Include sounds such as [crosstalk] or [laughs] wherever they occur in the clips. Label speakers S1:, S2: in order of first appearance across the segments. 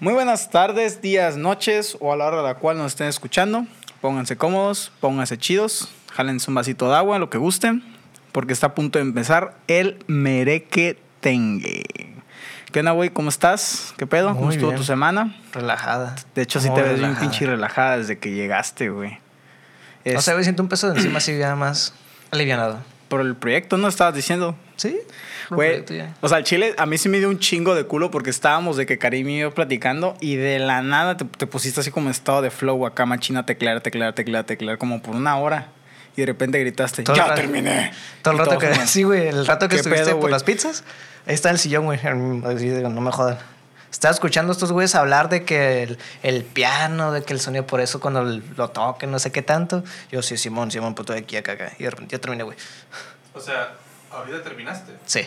S1: Muy buenas tardes, días, noches o a la hora de la cual nos estén escuchando. Pónganse cómodos, pónganse chidos, jálense un vasito de agua, lo que gusten, porque está a punto de empezar el mereque tengue. ¿Qué onda, güey? ¿Cómo estás? ¿Qué pedo? ¿Cómo estuvo
S2: bien.
S1: tu semana?
S2: Relajada.
S1: De hecho, sí
S2: Muy
S1: te ves bien pinche relajada desde que llegaste, güey.
S2: O
S1: Es
S2: sea, güey, siento un peso de encima así ya más alivianado.
S1: Por el proyecto, ¿no? Estabas diciendo.
S2: ¿Sí?
S1: Güey, o sea, el chile a mí sí me dio un chingo de culo porque estábamos de que Karim y yo platicando y de la nada te, te pusiste así como en estado de flow acá, machina, teclear, teclear, teclear, teclear, como por una hora. Y de repente gritaste,
S2: Todo
S1: ¡ya
S2: rato-
S1: terminé!
S2: Todo el rato que... [laughs] Sí, güey, el rato que
S1: ¿Qué
S2: estuviste
S1: pedo,
S2: por las pizzas, ahí está el sillón, güey. No me jodan. Estaba escuchando a estos güeyes hablar de que el, el piano, de que el sonido por eso cuando lo toquen, no sé qué tanto. Yo, sí, Simón, Simón, puto de aquí, acá, acá. Y de repente ya terminé, güey.
S3: O sea, ahorita terminaste.
S2: Sí.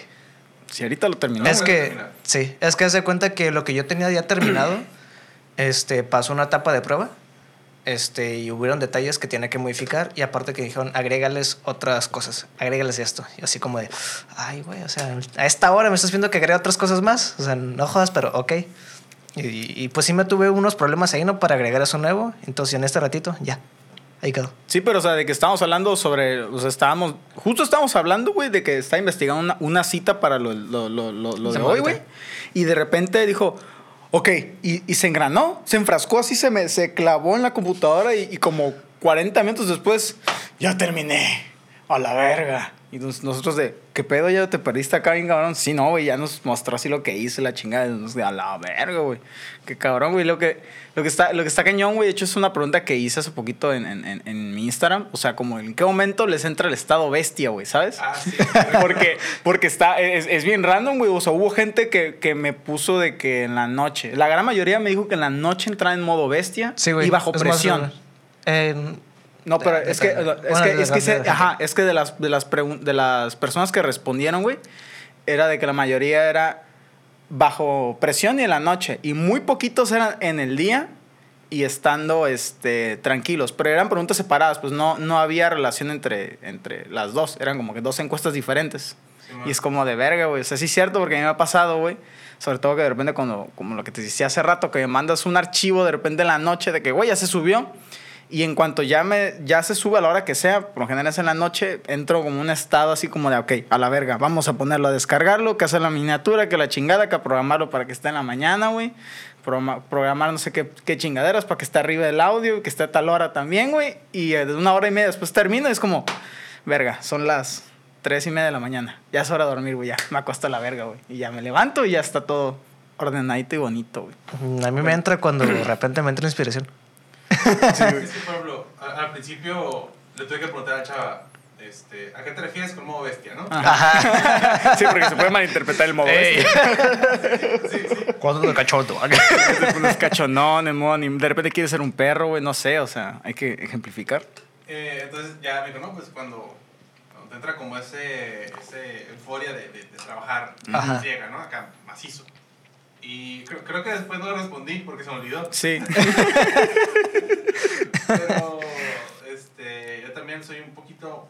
S1: Si ahorita lo terminó.
S2: es que, sí, es que se cuenta que lo que yo tenía ya terminado, [clears throat] este, pasó una etapa de prueba, este, y hubieron detalles que tenía que modificar, y aparte que dijeron, agrégales otras cosas, agrégales esto, y así como de, ay, güey, o sea, a esta hora me estás viendo que agrega otras cosas más, o sea, no jodas, pero ok. Y, y pues sí me tuve unos problemas ahí, ¿no? Para agregar eso nuevo, entonces en este ratito, ya, ahí quedó.
S1: Sí, pero o sea, de que estábamos hablando sobre, o sea, estábamos, justo estábamos hablando, güey, de que está investigando una, una cita para lo, lo, lo, lo, de hoy, güey. Y de repente dijo, ok, y, y se engranó, se enfrascó así, se, me, se clavó en la computadora y, y como 40 minutos después, ya terminé, a la verga. Y nos- nosotros de, ¿qué pedo? ¿Ya te perdiste acá bien, cabrón? Sí, no, güey, ya nos mostró así lo que hice, la chingada. nos de, a la verga, güey. Qué cabrón, güey. Lo que, lo, que está, lo que está cañón, güey, de hecho es una pregunta que hice hace poquito en, en, en, en mi Instagram. O sea, como en qué momento les entra el estado bestia, güey, ¿sabes?
S3: Ah, sí. [laughs]
S1: Porque, porque está, es, es bien random, güey. O sea, hubo gente que, que me puso de que en la noche, la gran mayoría me dijo que en la noche entraba en modo bestia
S2: Sí, güey.
S1: y bajo
S2: es más,
S1: presión.
S2: eh,
S1: No, pero
S2: De-
S1: es que, es
S2: Bueno,
S1: que,
S2: de
S1: es que, se- ajá, es que de las, de, las pregun- de las personas que respondieron, güey, era de que la mayoría era bajo presión y en la noche. Y muy poquitos eran en el día y estando este, tranquilos. Pero eran preguntas separadas, pues no, no había relación entre, entre las dos. Eran como que dos encuestas diferentes. Y es como de verga, güey. O sea, sí es cierto porque a mí me ha pasado, güey. Sobre todo que de repente cuando, como lo que te decía hace rato, que me mandas un archivo de repente en la noche de que, güey, ya se subió. Y en cuanto ya, me, ya se sube a la hora que sea, por lo general es en la noche, entro como un estado así como de, ok, a la verga, vamos a ponerlo a descargarlo, que hacer la miniatura, que la chingada, que a programarlo para que esté en la mañana, güey. Programa- programar no sé qué, qué chingaderas para que esté arriba del audio, que esté a tal hora también, güey. Y eh, de una hora y media después termino y es como, verga, son las tres y media de la mañana. Ya es hora de dormir, güey, ya me acuesto a la verga, güey. Y ya me levanto y ya está todo ordenadito y bonito, güey.
S2: a mí me entra cuando de repente me entra inspiración.
S3: Es que, por ejemplo, al principio le tuve que preguntar a Chava, este, ¿a qué te refieres con modo bestia, no?
S1: Ajá. [laughs] sí, porque se puede malinterpretar el modo.
S2: Ey. [laughs]
S3: Sí, sí.
S2: ¿Cuándo de cachondo? [laughs]
S1: Te pones cachonón, en modo anim- De repente quieres ser un perro, güey, no sé, o sea, hay que ejemplificar.
S3: Eh, entonces ya me dijo, no, pues cuando, cuando te entra como ese, ese euforia de, de, de trabajar, ciega, ¿no? Acá, macizo. Y creo, creo que después no respondí porque se me olvidó.
S1: Sí. [laughs]
S3: Pero este, yo también soy un poquito,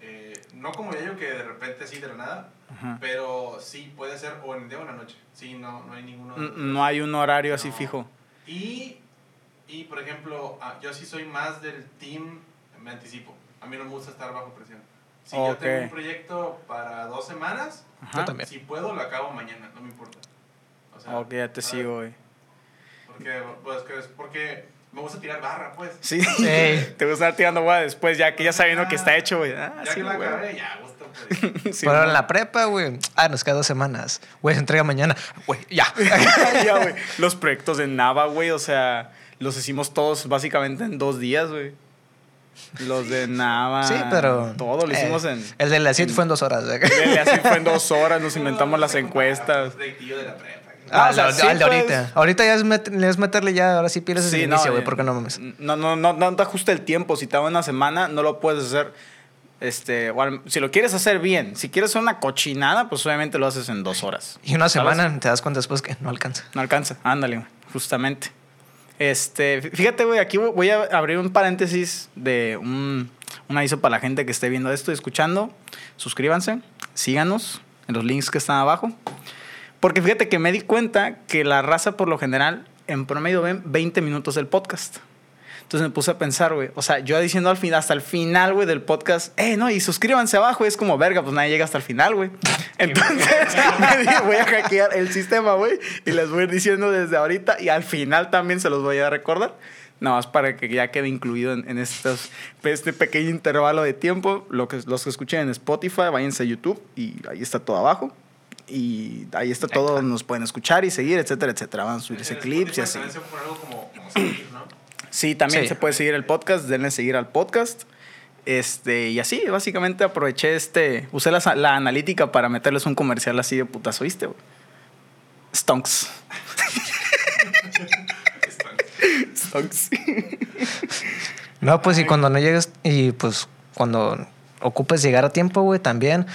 S3: eh, no como yo que de repente así de la nada,
S1: Ajá.
S3: pero sí puede ser o en el día o en la noche. Sí, no, no hay ninguno.
S1: No hay un horario así
S3: No.
S1: fijo.
S3: Y, y, por ejemplo, ah, yo sí soy más del team, me anticipo. A mí no me gusta estar bajo presión. Si yo
S1: Ok.
S3: tengo un proyecto para dos semanas,
S1: Ajá.
S2: Yo también.
S3: si puedo lo acabo mañana, no me importa. Sea,
S1: Ok, ya te
S3: ¿sabes?
S1: sigo, güey.
S3: Porque, pues, que es porque me gusta tirar barra, pues.
S1: Sí.
S2: Ey. [laughs] [laughs]
S1: Te gusta estar tirando güey después, ya que ya sabiendo que está hecho, güey. Ah,
S3: ya
S1: sí,
S3: que la
S1: güey.
S3: acabé, ya, gusto, pues. [laughs]
S1: Sí,
S2: Pero en la prepa, güey. Ah, nos queda dos semanas. Güey, se entrega mañana. Güey, ya.
S1: Ya, güey. Los proyectos de Nava, güey, o sea, los hicimos todos básicamente en dos días, güey. Los de Nava.
S2: Sí, pero.
S1: Todo lo hicimos
S2: eh,
S1: en.
S2: El de la CIT fue en dos horas. güey.
S1: El de así fue en dos horas, nos inventamos las encuestas.
S3: De la prepa.
S1: Ah, o sea,
S2: el de-
S1: pues.
S2: ahorita. Ahorita ya es, met- es meterle ya, ahora sí pierdes
S1: Sí,
S2: el
S1: no,
S2: inicio, güey,
S1: eh,
S2: porque no mames.
S1: No, no, no, no te ajusta el tiempo. Si te da una semana, no lo puedes hacer. Este, al- si lo quieres hacer bien, si quieres hacer una cochinada, pues obviamente lo haces en dos horas.
S2: Y una
S1: ¿Sabes?
S2: semana te das cuenta después que no alcanza.
S1: No alcanza, ándale, güey, justamente. Este, fí- fíjate, güey, aquí voy a abrir un paréntesis de un, un aviso para la gente que esté viendo esto y escuchando. Suscríbanse, síganos en los links que están abajo. Porque fíjate que me di cuenta que la raza por lo general en promedio ven 20 minutos del podcast. Entonces me puse a pensar, güey. O sea, yo diciendo al final, hasta el final, güey, del podcast, eh, no, y suscríbanse abajo. Y es como, verga, pues nadie llega hasta el final, güey. [laughs] Entonces [laughs] me dije, voy a hackear el sistema, güey. Y les voy a ir diciendo desde ahorita. Y al final también se los voy a recordar. Nada más para que ya quede incluido en, en estos, este pequeño intervalo de tiempo. Lo que, los que escuchen en Spotify, váyanse a YouTube y ahí está todo abajo. Y ahí está todo, nos pueden escuchar y seguir, etcétera, etcétera. Van a subirse clips y así.
S3: pone algo como, como seguir, ¿no?
S1: Sí, también
S2: Sí.
S1: se puede seguir el podcast, denle seguir al podcast. Este, y así, básicamente aproveché este, usé la, la analítica para meterles un comercial así de putazo, ¿viste? güey? Stonks. Stonks.
S2: No, pues y cuando no llegues y pues cuando ocupes llegar a tiempo, güey, también.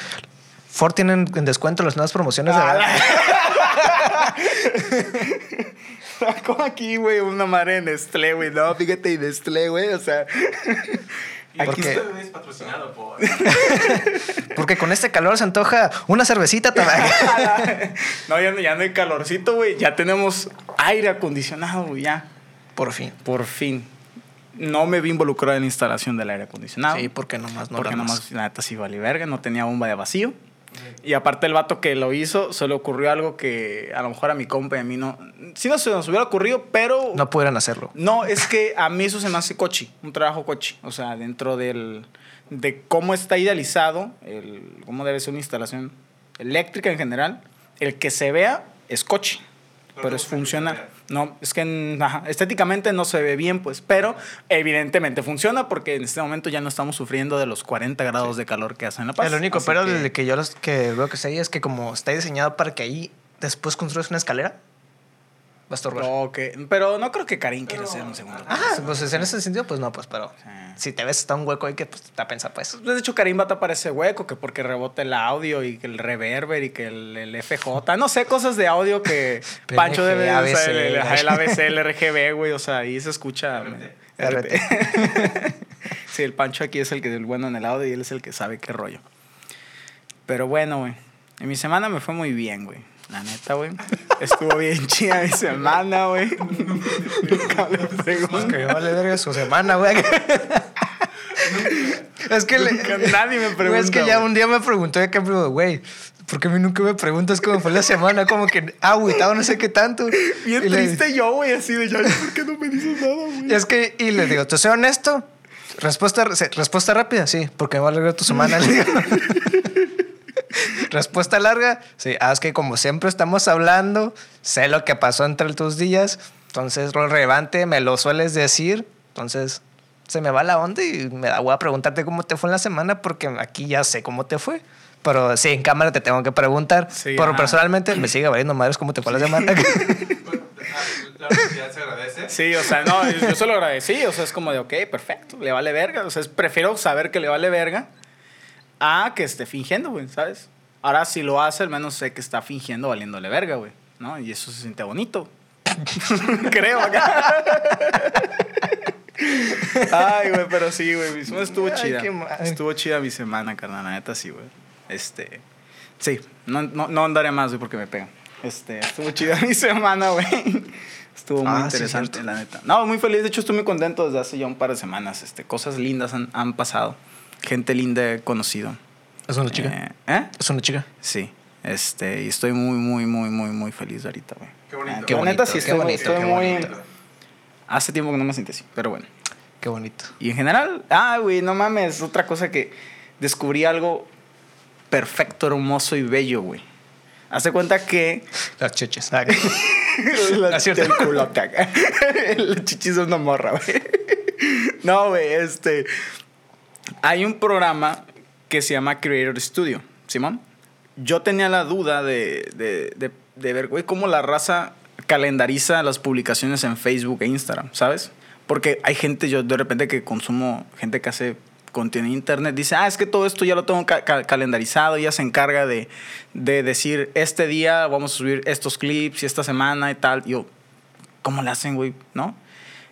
S2: Ford tienen en descuento las nuevas promociones de [laughs]
S1: Como aquí, güey, una madre de Nestlé, güey. No, fíjate, y Nestlé, güey, o sea.
S3: Y
S2: Aquí está.
S3: es patrocinado por... [laughs]
S2: Porque con este calor se antoja una cervecita también. [laughs]
S1: no, ya no, ya no hay calorcito, güey. Ya tenemos aire acondicionado, güey, ya.
S2: Por fin.
S1: Por fin. No me vi involucrado en la instalación del aire acondicionado.
S2: Sí, porque nomás no
S1: porque
S2: la
S1: nomás, la neta, sí vale verga. No tenía bomba de vacío. Y aparte el vato que lo hizo, se le ocurrió algo que a lo mejor a mi compa y a mí no... Sí no se nos hubiera ocurrido, pero...
S2: No pudieran hacerlo.
S1: No, es que a mí eso se me hace cochi, un trabajo cochi. O sea, dentro del, de cómo está idealizado, el, cómo debe ser una instalación eléctrica en general, el que se vea es cochi.
S3: No
S1: Pero es
S3: gusta se.
S1: No, es que estéticamente no se ve bien, pues, pero evidentemente funciona porque en este momento ya no estamos sufriendo de los 40 grados de calor que hace en La Paz.
S2: El único pero
S1: que-
S2: que yo los, que veo que sé es que como está diseñado para que ahí después construyes una escalera, va a estorbar.
S1: Pero no creo que Karim quiera hacer un segundo.
S2: Ah, pues en ese sentido, pues no, pues, pero
S1: Sí.
S2: si te ves está un hueco ahí que pues te pensa, pues.
S1: De hecho, Karim va a tapar ese hueco, que porque rebota el audio y que el reverber y que el, el FJ, no sé, cosas de audio que
S2: PNG, [laughs]
S1: Pancho debe
S2: ABC,
S1: usar, el, el, el ABC, el RGB, güey, o sea, ahí se escucha.
S3: RT.
S1: RT. [laughs] sí, el Pancho aquí es el que es el bueno en el audio y él es el que sabe qué rollo. Pero bueno, güey, en mi semana me fue muy bien, güey. La neta, güey. Estuvo bien chida mi semana, güey. [laughs] Nunca me
S2: Pues
S1: pregunto.
S2: que vale verga su semana, güey. es que le-
S1: nadie me pregunta.
S2: es que ya un día me preguntó de cambio, güey, ¿por qué a mí nunca me preguntas cómo fue la semana? Como que agüitado, no sé qué tanto.
S1: Bien
S2: Y le-
S1: triste yo, güey, así de ya, ¿por qué no me dices nada, güey?
S2: Y es que, y le digo, ¿te soy honesto? Respuesta, respuesta rápida, sí, porque me va a alegrar tu semana. le digo. [laughs] respuesta larga, sí, ah, es que como siempre estamos hablando, sé lo que pasó entre tus días, entonces lo relevante me lo sueles decir, entonces se me va la onda y me da a preguntarte cómo te fue en la semana porque aquí ya sé cómo te fue. Pero sí, en cámara te tengo que preguntar.
S1: Sí,
S2: pero
S1: ajá.
S2: personalmente me sigue valiendo madres cómo te fue la semana.
S3: Bueno, La honestidad se agradece.
S1: Sí, o sea, no, yo, yo se lo agradecí, o sea, es como de, ok, perfecto, le vale verga, o sea, es- prefiero saber que le vale verga a que esté fingiendo, güey, ¿sabes? Ahora, si lo hace, al menos sé que está fingiendo valiéndole verga, güey, ¿no? Y eso se siente bonito. [laughs] Creo acá. [laughs] Ay, güey, pero sí, güey, mi semana estuvo
S2: Ay,
S1: chida. Estuvo chida mi semana, carnal, la neta, sí, güey. Este, sí, no, no, no andaré más, güey, porque me pegan. Este, estuvo chida [laughs] mi semana, güey. Estuvo muy
S2: Ah, sí,
S1: interesante,
S2: cierto.
S1: la neta. No, muy feliz. De hecho, estoy muy contento desde hace ya un par de semanas. Este, cosas lindas han, han pasado. Gente linda he conocido.
S2: ¿Es una chica?
S1: Eh, ¿eh?
S2: ¿Es una chica?
S1: Sí. Este, y estoy muy, muy, muy, muy, muy feliz ahorita, güey.
S3: Qué bonito.
S1: Ah,
S2: Qué
S1: la
S2: bonito,
S1: neta sí
S2: qué
S1: estoy,
S2: bonito,
S1: estoy
S2: qué
S1: muy...
S2: bonito.
S1: Hace tiempo que no me sentí así, pero bueno.
S2: Qué bonito.
S1: Y en general, ah, güey, no mames, otra cosa que descubrí algo perfecto, hermoso y bello, güey. Hace cuenta que [laughs]
S2: Las cheches. [laughs]
S1: la,
S2: Ah, cierto.
S1: el culote acá. [laughs] La chichis de una morra, güey. No, güey, este. Hay un programa que se llama Creator Studio, Simón. Yo tenía la duda de, de, de, de ver, güey, cómo la raza calendariza las publicaciones en Facebook e Instagram, ¿sabes? Porque hay gente, yo de repente que consumo, gente que hace contenido en internet, dice, ah, es que todo esto ya lo tengo ca- ca- calendarizado, ya se encarga de, de decir, este día vamos a subir estos clips y esta semana y tal. Yo, ¿cómo le hacen, güey? ¿No?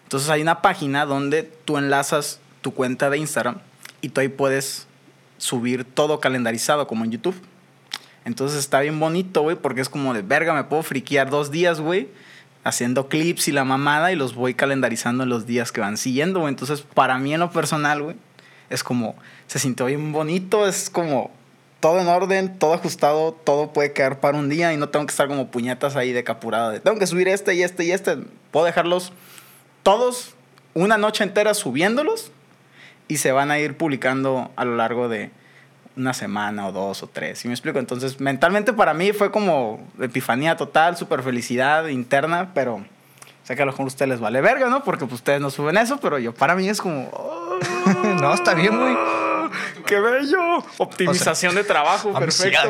S1: Entonces hay una página donde tú enlazas tu cuenta de Instagram y tú ahí puedes subir todo calendarizado como en YouTube. Entonces está bien bonito, güey, porque es como de verga, me puedo friquear dos días, güey, haciendo clips y la mamada y los voy calendarizando en los días que van siguiendo, güey. Entonces, para mí en lo personal, güey, es como, se sintió bien bonito, es como todo en orden, todo ajustado, todo puede quedar para un día y no tengo que estar como puñetas ahí de capurado. De, tengo que subir este y este y este. Puedo dejarlos todos una noche entera subiéndolos y se van a ir publicando a lo largo de una semana o dos o tres. ¿Sí me explico? Entonces, mentalmente para mí fue como epifanía total, super felicidad interna, pero sé que a lo mejor a ustedes les vale verga, ¿no? Porque pues, ustedes no suben eso, pero yo para mí es como... "Oh, [laughs]
S2: No, está bien, güey. [laughs]
S1: ¡Qué bello! Optimización de trabajo, perfecto. [laughs]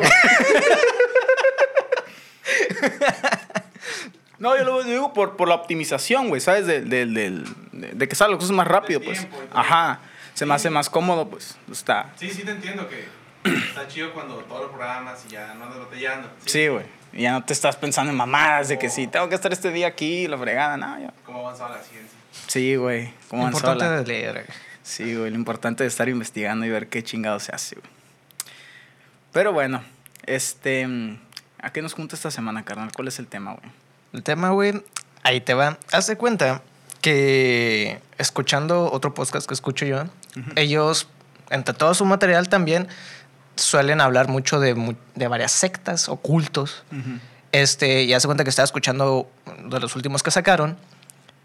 S1: No, yo lo digo por, por la optimización, güey, ¿sabes? De, de, del- de- de que salgan las cosas más rápido, pues.
S3: tiempo.
S1: Ajá. Se me
S3: Sí.
S1: hace más cómodo, pues. Está.
S3: Sí, sí te entiendo que [clears throat] está chido cuando todos los programas y ya no andas batallando.
S1: Sí, güey. Y ya no te estás pensando en mamadas de que sí, tengo que estar este día aquí, la fregada, no, ya.
S3: ¿Cómo ha avanzado la ciencia?
S1: Sí, güey. ¿Cómo
S2: Lo
S1: avanzó
S2: importante
S1: la-
S2: de leer. güey.
S1: Sí, güey, lo importante es estar investigando y ver qué chingado se hace, güey. Pero bueno, este. ¿A qué nos junta esta semana, carnal? ¿Cuál es el tema, güey?
S2: El tema, güey, ahí te va. Haz de cuenta que escuchando otro podcast que escucho yo, ellos, entre todo su material también, suelen hablar mucho de, de varias sectas o cultos. Este, y hace cuenta que estaba escuchando de los últimos que sacaron.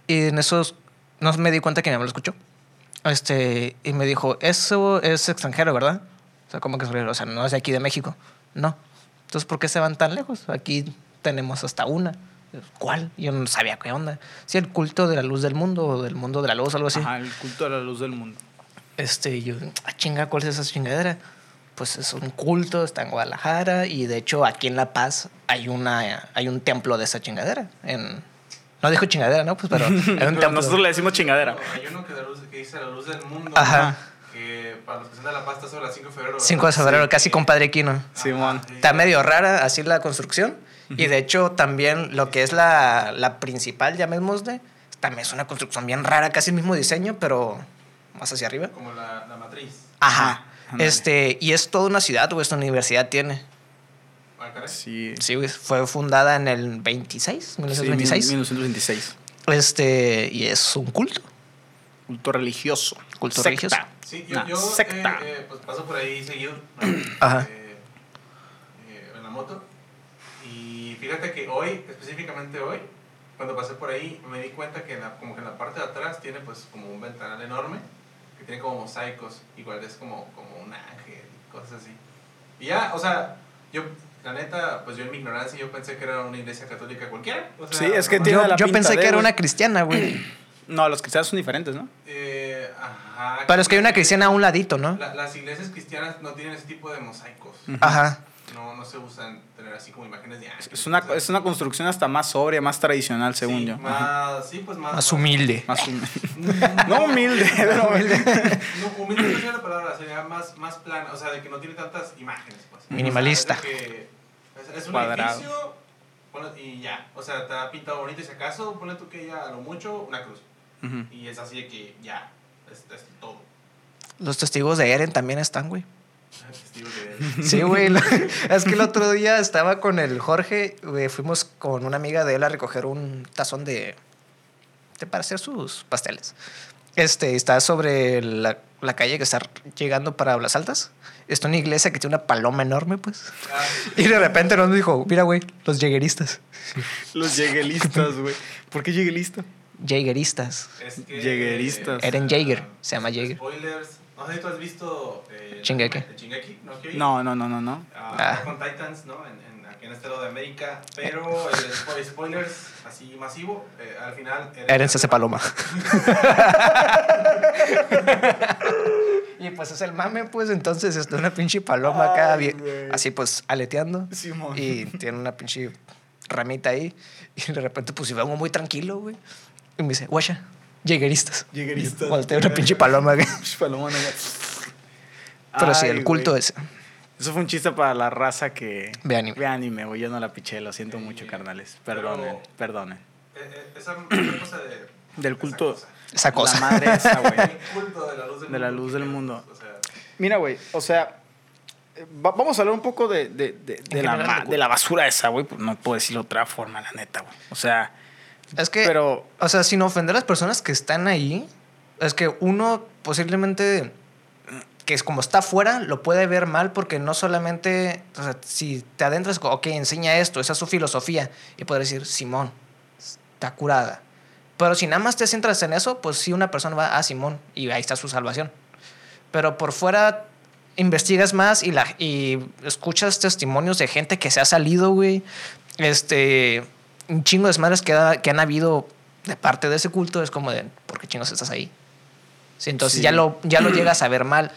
S2: Y en esos no me di cuenta que mi mamá lo escuchó. Este, y me dijo, eso es extranjero, ¿verdad? O sea, ¿cómo que? O sea, no es de aquí de México. No. Entonces, ¿por qué se van tan lejos? Aquí tenemos hasta una. ¿Cuál? Yo no sabía qué onda. Sí, el culto de la luz del mundo o del mundo de la luz, algo así.
S1: Ajá, el culto de la luz del mundo.
S2: Este, y yo, ah, chinga, ¿cuál es esa chingadera? Pues es un culto, está en Guadalajara y de hecho aquí en La Paz hay, una, hay un templo de esa chingadera. En, no dijo chingadera, ¿no? Pues pero [laughs]
S1: Pero nosotros le decimos chingadera.
S3: Hay uno que, la luz- que dice la luz del mundo.
S2: Ajá.
S3: Que para los que son de la pasta sobre las 5 de febrero.
S2: 5 de febrero,
S3: Sí,
S2: casi
S3: que-
S2: compadre Quino.
S1: Simón.
S3: Ajá, sí.
S2: Está medio rara así la construcción. Y de hecho también lo que es la, la principal, llamémosle, también es una construcción bien rara, casi el mismo diseño, pero más hacia arriba.
S3: Como la, la matriz.
S2: Ajá. Este, y es toda una ciudad, güey, esta universidad tiene.
S1: Sí.
S2: Sí, güey, fue fundada en el 26,
S1: Sí,
S2: 1926.
S1: 1926.
S2: Este, y es un culto.
S1: Culto religioso.
S2: Culto
S1: Secta.
S2: religioso.
S3: Sí, yo,
S1: Nah,
S3: yo
S1: secta.
S3: eh, eh, pues paso por ahí seguido. ¿no?
S2: Ajá.
S3: Eh, eh, en la moto. Y fíjate que hoy, específicamente hoy, cuando pasé por ahí, me di cuenta que en la- como que en la parte de atrás tiene pues como un ventanal enorme, que tiene como mosaicos, igual es como, como un ángel y cosas así. Y ya, o sea, yo, la neta, pues yo en mi ignorancia yo pensé que era una iglesia católica cualquiera. o sea,
S1: Sí, es que
S3: normal.
S1: tiene
S2: Yo,
S1: la
S2: yo
S1: pinta
S2: pensé
S1: de,
S2: que era
S1: güey.
S2: una cristiana, güey. [clears throat]
S1: No, los cristianos son diferentes, ¿no?
S3: Eh, ajá.
S2: Pero es que hay una cristiana a un ladito, ¿no?
S3: La- las iglesias cristianas no tienen ese tipo de mosaicos.
S2: Ajá.
S3: No, no se usan tener así como imágenes de ángeles.
S1: Es una,
S3: o sea,
S1: es una construcción hasta más sobria, más tradicional, según
S3: sí,
S1: yo.
S3: Más, sí, pues más.
S2: Más humilde.
S1: Más humilde. [laughs]
S3: No,
S1: humilde, [laughs] pero humilde.
S3: No, humilde no sería la palabra, sería más, más plana, o sea, de que no tiene tantas imágenes, pues.
S2: Minimalista.
S3: O sea, es, que es, es un
S1: Cuadrado.
S3: edificio ponle- y ya, o sea, está pintado bonito y si acaso, ponle tú que ya a lo mucho una cruz.
S1: Ujú.
S3: Y es así de que ya, es, es todo.
S2: Los testigos de Eren también están, güey. [laughs]
S3: Testigo de-
S2: Sí, güey. lo- [laughs] Es que el otro día estaba con el Jorge, güey, fuimos con una amiga de él a recoger un tazón de, de para hacer sus pasteles. Este, está sobre la, la calle que está llegando para las altas. Está una iglesia que tiene una paloma enorme, pues.
S3: Ah,
S2: Y de repente nos dijo, mira, güey, los llegueristas. [laughs]
S1: Los lleguelistas, güey. ¿Por qué lleguelista?
S2: Jägeristas.
S3: es que,
S1: Jägeristas.
S2: Eren Jaeger, se llama Jaeger.
S3: Spoilers. No sé si tú has visto. Eh,
S2: Shingeki.
S3: el Shingeki, ¿no?
S1: No, no, no, no, no.
S3: Ah,
S2: Ah.
S3: Con Titans, ¿no? En, en- aquí en este lado de América. Pero el spo- spoilers así masivo. eh, al final.
S2: Eren se hace paloma. [laughs] y pues es el mame, pues entonces está una pinche paloma acá,
S1: Ay,
S2: así pues aleteando.
S1: Simón.
S2: Y tiene una pinche ramita ahí. Y de repente pues iba muy tranquilo, güey. Y me dice, guacha, llegueristas.
S1: Llegueristas.
S2: Voltea una pinche paloma.
S1: Pinche paloma, no.
S2: Pero sí, el culto ese.
S1: Eso fue un chiste para la raza que
S2: Ve anime.
S1: ve anime, güey. Yo no la piché, lo siento mucho, carnales. Perdonen,
S3: Pero-
S1: perdonen.
S3: Eh, eh, esa, esa cosa de.
S1: Del
S3: esa
S1: culto.
S3: cosa.
S2: Esa cosa.
S1: La madre esa, [laughs] güey.
S3: El culto de la luz del
S1: De la
S3: mundo.
S1: luz del mundo.
S3: O sea,
S1: Mira, güey, o sea, eh, va- vamos a hablar un poco de, de, de, de la, la basura esa, güey. Pues no puedo decirlo de otra forma, la neta, güey. O sea,
S2: Es que,
S1: Pero-
S2: o sea, sin ofender a las personas que están ahí, es que uno posiblemente, que es como está afuera, lo puede ver mal porque no solamente, o sea, si te adentras, ok, enseña esto, esa es su filosofía, y poder decir, Simón, está curada. Pero si nada más te centras en eso, pues sí, una persona va a Simón y ahí está su salvación. Pero por fuera investigas más y, la, y escuchas testimonios de gente que se ha salido, güey. Este, un chingo de desmadres que, ha- que han habido de parte de ese culto. Es como de, ¿por qué chingos estás ahí? Sí, entonces
S1: Sí.
S2: ya, lo, ya lo [clears throat] llegas a ver mal.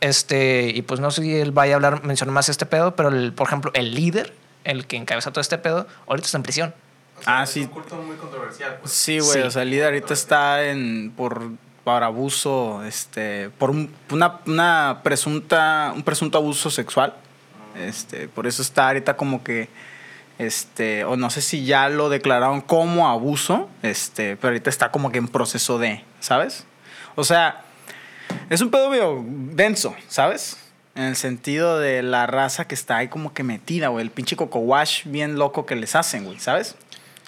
S2: Este, y pues no sé si él vaya a hablar, mencionar más este pedo, pero el, por ejemplo, el líder, el que encabeza todo este pedo, ahorita está en prisión.
S3: O sea,
S1: Ah,
S3: es
S1: sí.
S3: un culto muy controversial. Pues.
S1: Sí, güey,
S2: Sí.
S1: o sea, el líder ahorita está en por, por abuso, este, por un, una, una presunta, un presunto abuso sexual. Este, por eso está ahorita como que, este, o no sé si ya lo declararon como abuso, este, pero ahorita está como que en proceso de, ¿sabes? O sea, es un pedo medio denso, ¿sabes? En el sentido de la raza que está ahí como que metida, güey. El pinche coco wash bien loco que les hacen, güey, ¿sabes?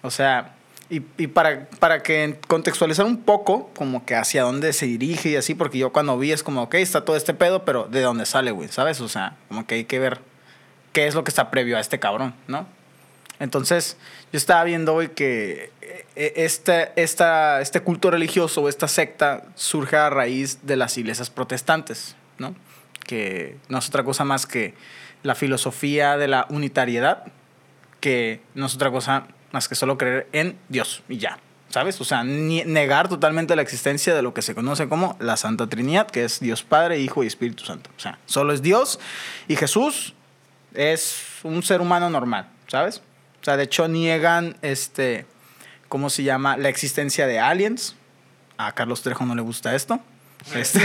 S1: O sea, y, y para, para que contextualizar un poco, como que hacia dónde se dirige y así, porque yo cuando vi es como, ok, está todo este pedo, pero ¿de dónde sale, güey? ¿Sabes? O sea, como que hay que ver qué es lo que está previo a este cabrón, ¿no? Entonces, yo estaba viendo hoy que este, esta, este culto religioso esta secta surge a raíz de las iglesias protestantes, ¿no? Que no es otra cosa más que la filosofía de la unitariedad, que no es otra cosa más que solo creer en Dios y ya, ¿sabes? O sea, negar totalmente la existencia de lo que se conoce como la Santa Trinidad, que es Dios Padre, Hijo y Espíritu Santo. O sea, solo es Dios y Jesús es un ser humano normal, ¿sabes? O sea, de hecho niegan, este, ¿cómo se llama? La existencia de aliens. A Carlos Trejo no le gusta esto. Este,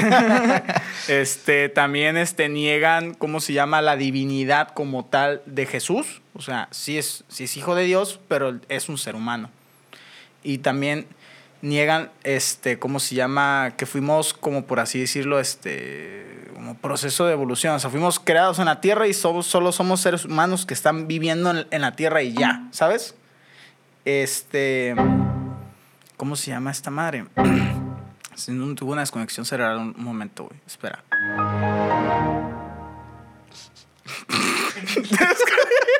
S1: [laughs] este, también este, niegan, ¿cómo se llama? La divinidad como tal de Jesús. O sea, sí es, sí es hijo de Dios, pero es un ser humano. Y también niegan, este, ¿cómo se llama? Que fuimos, como por así decirlo, este, como proceso de evolución. O sea, fuimos creados en la Tierra y solo somos seres humanos que están viviendo en, en la Tierra y ya, ¿sabes? Este, ¿cómo se llama esta madre? [clears throat] Si tuvo una desconexión cerebral un un momento, güey. Espera. [laughs] [laughs]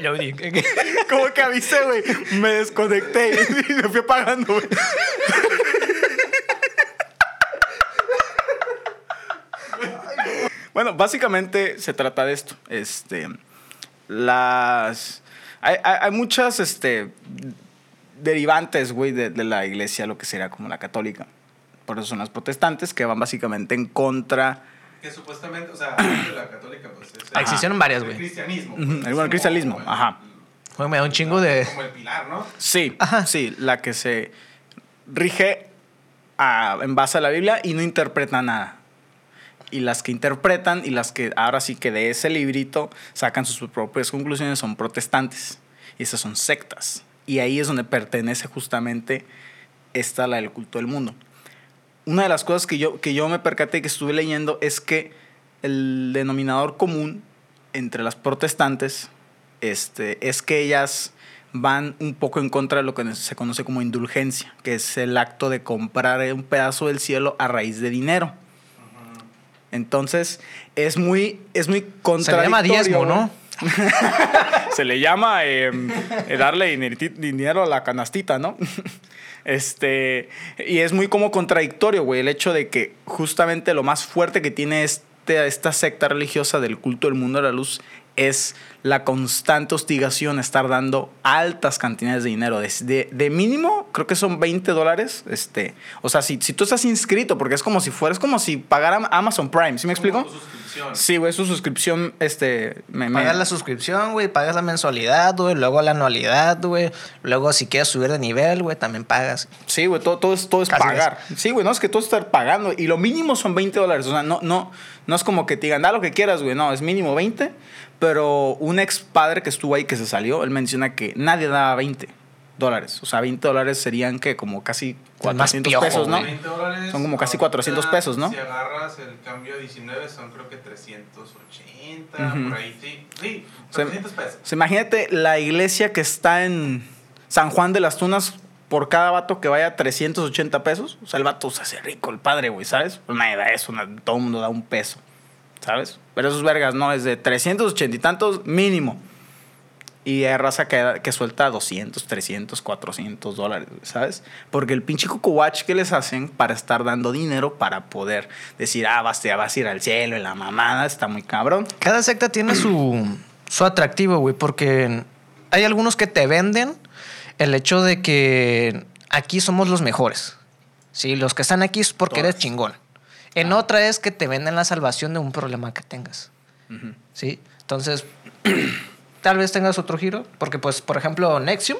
S2: Yo dije, [laughs]
S1: Como que avisé, güey. Me desconecté [laughs] y me fui apagando, güey. Bueno, básicamente se trata de esto. Este, las... Hay, hay- muchas este, derivantes, güey, de, de la iglesia, lo que sería como la católica. Por eso son las protestantes, que van básicamente en contra...
S3: Que supuestamente, o sea, [coughs] la católica, pues es.
S2: Ah, existieron varias,
S3: el
S2: güey.
S3: cristianismo. Pues,
S1: el
S3: es
S1: bueno, cristianismo,
S3: como el-
S1: ajá.
S2: Güey, me da un chingo de...
S3: Como el pilar, ¿no?
S1: Sí, sí, la que se rige a- en base a la Biblia y no interpreta nada. Y las que interpretan y las que ahora sí que de ese librito sacan sus propias conclusiones son protestantes. Y esas son sectas. Y ahí es donde pertenece justamente esta, la del culto del mundo. Una de las cosas que yo, que yo me percaté y que estuve leyendo es que el denominador común entre las protestantes este, es que ellas van un poco en contra de lo que se conoce como indulgencia, que es el acto de comprar un pedazo del cielo a raíz de dinero. Entonces, es muy, es muy
S2: Se le
S1: contradictorio.
S2: llama diezmo, ¿no? [laughs]
S1: Se le llama eh, eh, darle dinero a la canastita, ¿no? [laughs] Este, y es muy como contradictorio, güey, el hecho de que justamente lo más fuerte que tiene este, esta secta religiosa del culto del mundo de la luz es la constante hostigación, estar dando altas cantidades de dinero. De, de- de mínimo, creo que son 20 dólares. Este, o sea, si, si tú estás inscrito, porque es como si fueras, como si pagara Amazon Prime, ¿sí me explico?
S3: Como tu suscripción.
S1: Sí, güey, su suscripción, este, me, me-
S2: Pagas la suscripción, güey, pagas la mensualidad, güey, luego la anualidad, güey. Luego, si quieres subir de nivel, güey, también pagas.
S1: Sí, güey, todo, todo es, todo es
S2: Casi
S1: pagar. Sí, güey, no es que todo es estar pagando. Y lo mínimo son 20 dólares. O sea, no, no, no es como que te digan, da lo que quieras, güey. No, es mínimo 20. Pero un ex padre que estuvo ahí, que se salió, él menciona que nadie daba 20 dólares. O sea, 20 dólares serían que como casi
S2: El más
S1: 400
S2: piojo,
S1: pesos, ¿no?
S2: güey.
S3: 20 dólares,
S1: Son como casi
S3: ahorita,
S1: 400 pesos, ¿no?
S3: Si agarras el cambio 19, son creo que 380,
S1: Ujú.
S3: por ahí, sí. Sí,
S1: O sea,
S3: 400 pesos.
S1: O sea, imagínate la iglesia que está en San Juan de las Tunas por cada vato que vaya 380 pesos. O sea, el vato se hace rico, el padre, güey, ¿sabes? Pues nadie da eso, todo el mundo da un peso, ¿sabes? Pero esos vergas no, es de 380 y tantos mínimo. Y hay raza que, que suelta 200, 300, 400 dólares, ¿sabes? Porque el pinche coco watch que les hacen para estar dando dinero para poder decir, ah, vas, ya vas a ir al cielo y la mamada está muy cabrón.
S2: Cada secta tiene su, su atractivo, güey, porque hay algunos que te venden el hecho de que aquí somos los mejores. Sí, los que están aquí es porque
S1: Todas.
S2: eres chingón. En otra es que te venden la salvación de un problema que tengas. ¿Sí? Entonces, [clears throat] tal vez tengas otro giro, porque pues, por ejemplo, Nexium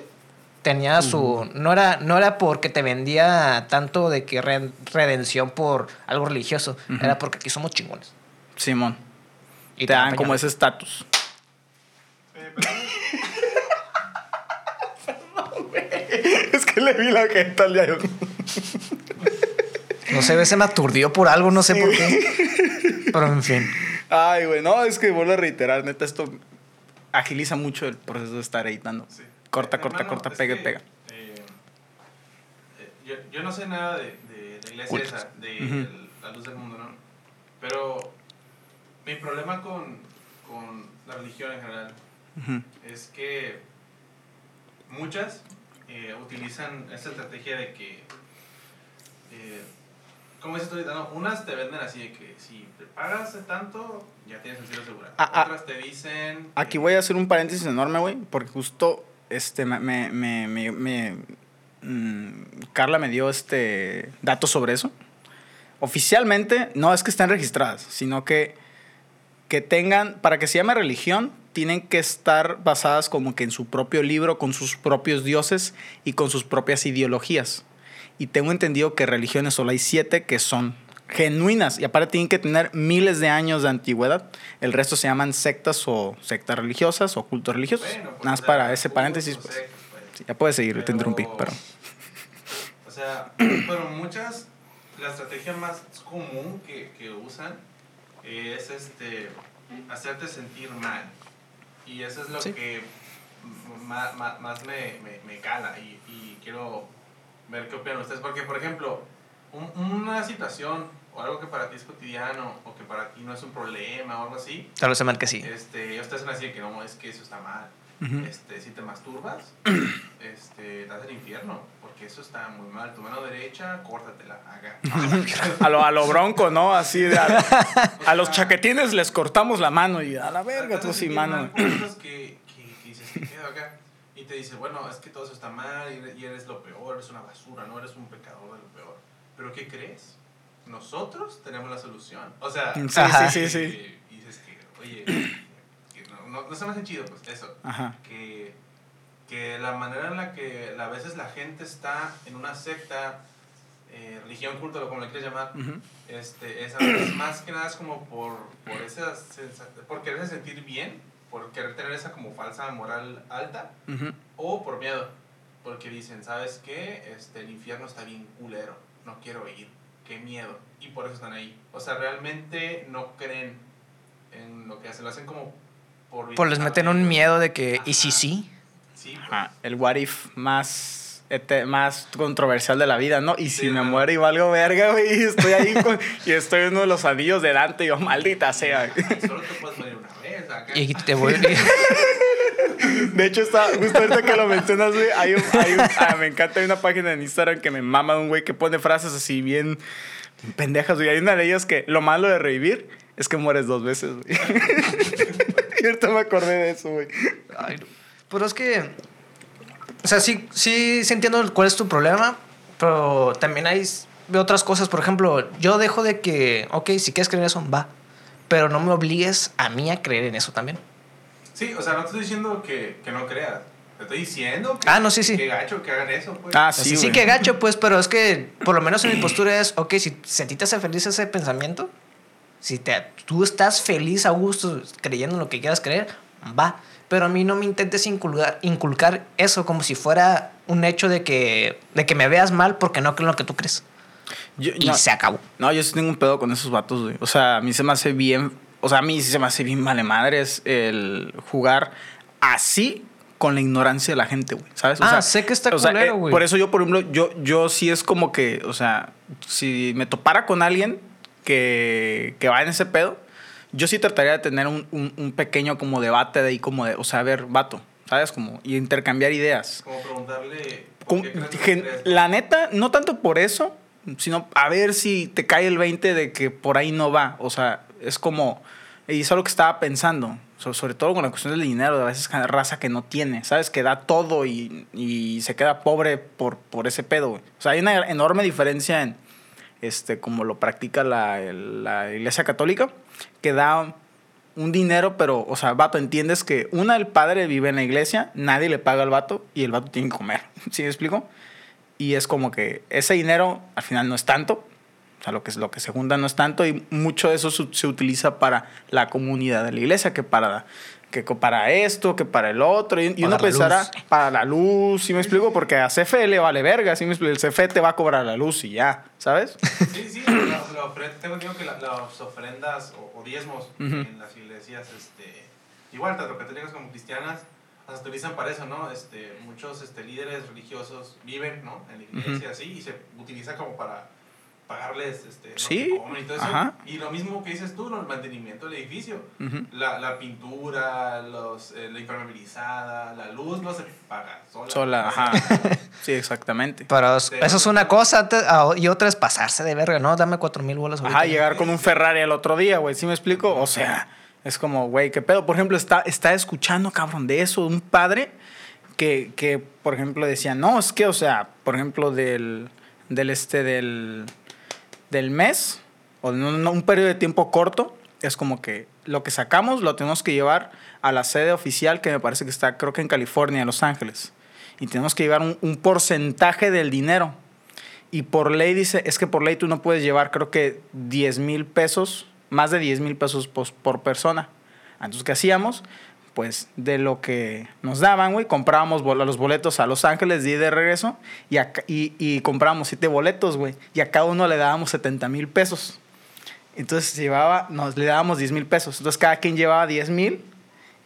S2: tenía su... No era, no era porque te vendía tanto de que re- redención por algo religioso, era porque aquí somos chingones.
S1: Simón.
S2: Y
S1: te dan
S2: dan
S1: como ese estatus.
S3: Eh, [laughs]
S1: es que le vi la gente al día.
S2: No sé, se me aturdió por algo, no sé por qué. Pero en fin.
S1: Ay, güey, no, es que vuelvo a reiterar, neta, esto agiliza mucho el proceso de estar editando.
S3: Sí.
S1: Corta,
S3: Eh,
S1: corta,
S3: hermano,
S1: corta, pega y
S3: que,
S1: pega.
S3: eh, yo, yo no sé nada de, de la iglesia
S1: Cultos.
S3: esa, de el- la luz del mundo, ¿no? Pero mi problema con, con la religión en general es que muchas eh, utilizan esta estrategia de que, eh, ¿cómo dices ahorita? No, unas te venden así de que si te pagas tanto, ya tienes el cielo asegurado.
S1: Ah, ah.
S3: Otras te dicen...
S1: Aquí voy a hacer un paréntesis enorme, güey, porque justo este, me, me, me, me- me- mm, Carla me dio este datos sobre eso. Oficialmente, no es que estén registradas, sino que, que tengan, para que se llame religión, tienen que estar basadas como que en su propio libro, con sus propios dioses y con sus propias ideologías. Y tengo entendido que religiones solo hay siete que son genuinas y aparte tienen que tener miles de años de antigüedad. El resto se llaman sectas o sectas religiosas o cultos religiosos.
S3: Bueno, pues,
S1: Nada más para ese paréntesis. Pues.
S3: sectas, pues.
S1: Ya puedes seguir, te interrumpí, pero...
S3: O sea, [clears throat] bueno, muchas, la estrategia más común que, que usan es este, hacerte sentir mal. Y eso es lo
S2: Sí.
S3: que más, más me, me, me cala y, y quiero ver qué opinan ustedes. Porque, por ejemplo, un- una situación o algo que para ti es cotidiano o que para ti no es un problema o algo así,
S2: Tal vez se que sí.
S3: este, ellos te hacen así de que no, es que eso está mal.
S1: Ujú.
S3: Este, si te masturbas, [clears throat] este, estás en el infierno, porque eso está muy mal. Tu mano derecha, córtatela, haga. [laughs]
S1: A lo, a lo bronco, ¿no? Así de... A, [laughs] a los chaquetines les cortamos la mano y a la verga, tú sí, mano.
S3: Cosas que, que, que dices, ¿qué acá? Y te dice, bueno, es que todo eso está mal y eres- lo peor, eres una basura, no eres un pecador de lo peor. Pero ¿qué crees? Nosotros tenemos la solución. O sea, [laughs]
S1: Sí, sí, sí, sí.
S3: y dices que, oye, que no, no, no se me hace chido, pues eso.
S1: Ajá.
S3: que, que la manera en la que a veces la gente está en una secta, eh, religión, culto, como le quieras llamar,
S1: Ujú.
S3: este, es, a veces más que nada es como por, por, esa por quererse sentir bien, por querer tener esa como falsa moral alta,
S1: Ujú.
S3: o por miedo, porque dicen, ¿sabes qué? Este, el infierno está bien culero, no quiero ir, qué miedo, y por eso están ahí. O sea, realmente no creen en lo que hacen, lo hacen como por...
S2: Pues les meten un miedo de que, ¿y si
S3: Ajá.
S2: sí?
S3: Sí, pues.
S1: Ajá, el what if más, ete- más controversial de la vida, ¿no? Y si
S3: Sí,
S1: me
S3: ¿no?
S1: muero y valgo verga, güey, y estoy ahí con- y estoy en uno de los anillos de Dante y yo, maldita sea.
S3: Solo te puedes morir vez acá.
S2: Y te [laughs] voy.
S1: De hecho, está, justo ahorita que lo mencionas, güey, hay un, hay un- ah, me encanta, hay una página en Instagram que me mama de un güey que pone frases así bien pendejas, güey. Hay una de ellas que lo malo de revivir es que mueres dos veces, güey. [laughs] y ahorita me acordé de eso, güey.
S2: Ay, no. Pero es que. O sea, sí, sí, sí entiendo cuál es tu problema, pero también hay otras cosas. Por ejemplo, yo dejo de que, ok, si quieres creer eso, va. Pero no me obligues a mí a creer en eso también.
S3: Sí, o sea, no te estoy diciendo que, que no creas. Te estoy diciendo que,
S2: Ah, no, sí, sí.
S3: que gacho que hagan eso, pues.
S1: Ah,
S2: Sí,
S1: sí,
S2: sí, que gacho, pues, pero es que [clears throat] por lo menos en mi postura es, ok, si, si a ti te hace feliz ese pensamiento, si te, tú estás feliz a gusto creyendo en lo que quieras creer, va. Pero a mí no me intentes inculcar, inculcar eso como si fuera un hecho de que, de que me veas mal porque no creo en lo que tú crees.
S1: Yo-
S2: Y
S1: no,
S2: se acabó.
S1: No, yo sí tengo un pedo con esos vatos, güey. O sea, a mí se me hace bien. O sea, a mí sí se me hace bien vale madres el jugar así con la ignorancia de la gente, güey, ¿sabes?
S2: Ah, sé que está
S1: o sea,
S2: culero,
S1: eh,
S2: güey.
S1: por eso yo, por ejemplo, yo, yo sí es como que, o sea, si me topara con alguien que, que va en ese pedo, yo sí trataría de tener un, un- un pequeño como debate de ahí, como de, o sea, a ver, vato, ¿sabes? Como, y intercambiar ideas.
S3: Como preguntarle.
S1: la neta, no tanto por eso, sino a ver si te cae el 20 de que por ahí no va. O sea, es como, y es algo que estaba pensando, so- sobre todo con la cuestión del dinero, de a veces raza que no tiene, ¿sabes? Que da todo y, y se queda pobre por, por ese pedo, güey. O sea, hay una enorme diferencia en, este, como lo practica la, la iglesia católica, que da un dinero, pero, o sea, vato, entiendes que una, el padre vive en la iglesia, nadie le paga al vato y el vato tiene que comer. [laughs] ¿Sí me explico? Y es como que ese dinero al final no es tanto, o sea, lo que, es- lo que se junta no es tanto y mucho de eso se, se utiliza para la comunidad de la iglesia, que para, que para esto, que para el otro. Y, y uno pensará,
S2: luz.
S1: para la luz, ¿sí me explico? Porque a CFE le vale verga, ¿sí me explico? El CFE te va a cobrar la luz y ya, ¿sabes? [laughs]
S3: Sí, sí, la, la ofre- tengo entendido que la- las ofrendas o, o diezmos
S1: Ujú.
S3: en las iglesias, este, igual tanto católicas como cristianas, las utilizan para eso, ¿no? Este, muchos este, líderes religiosos viven, ¿no? En la iglesia, así, y se utiliza como para pagarles, este, lo
S1: Sí,
S3: comen y todo eso.
S1: ajá.
S3: Y lo mismo que dices tú, ¿no? El mantenimiento del edificio.
S1: Ujú.
S3: La, la pintura, los, eh, la impermeabilizada, la luz no se paga sola.
S1: Sola, ajá. Sí, exactamente.
S2: Pero eso es una cosa y otra es pasarse de verga, ¿no? Dame cuatro mil bolas ahorita.
S1: Ajá, llegar con un Ferrari al otro día, güey. ¿Sí me explico? O sea, es como, güey, ¿qué pedo? Por ejemplo, está, está escuchando, cabrón, de eso, un padre que, que, por ejemplo, decía, no, es que, o sea, por ejemplo, del, del este, del, del mes, o un, un periodo de tiempo corto, es como que lo que sacamos lo tenemos que llevar a la sede oficial, que me parece que está, creo que en California, en Los Ángeles. Y tenemos que llevar un, un porcentaje del dinero. Y por ley dice, es que por ley tú no puedes llevar, creo que 10 mil pesos, más de 10 mil pesos por persona. Entonces, ¿qué hacíamos? Pues de lo que nos daban, güey, comprábamos los boletos a Los Ángeles de ida y de regreso y, y, y comprábamos siete boletos, güey. Y a cada uno le dábamos 70 mil pesos. Entonces llevaba, nos le dábamos 10 mil pesos. Entonces cada quien llevaba 10 mil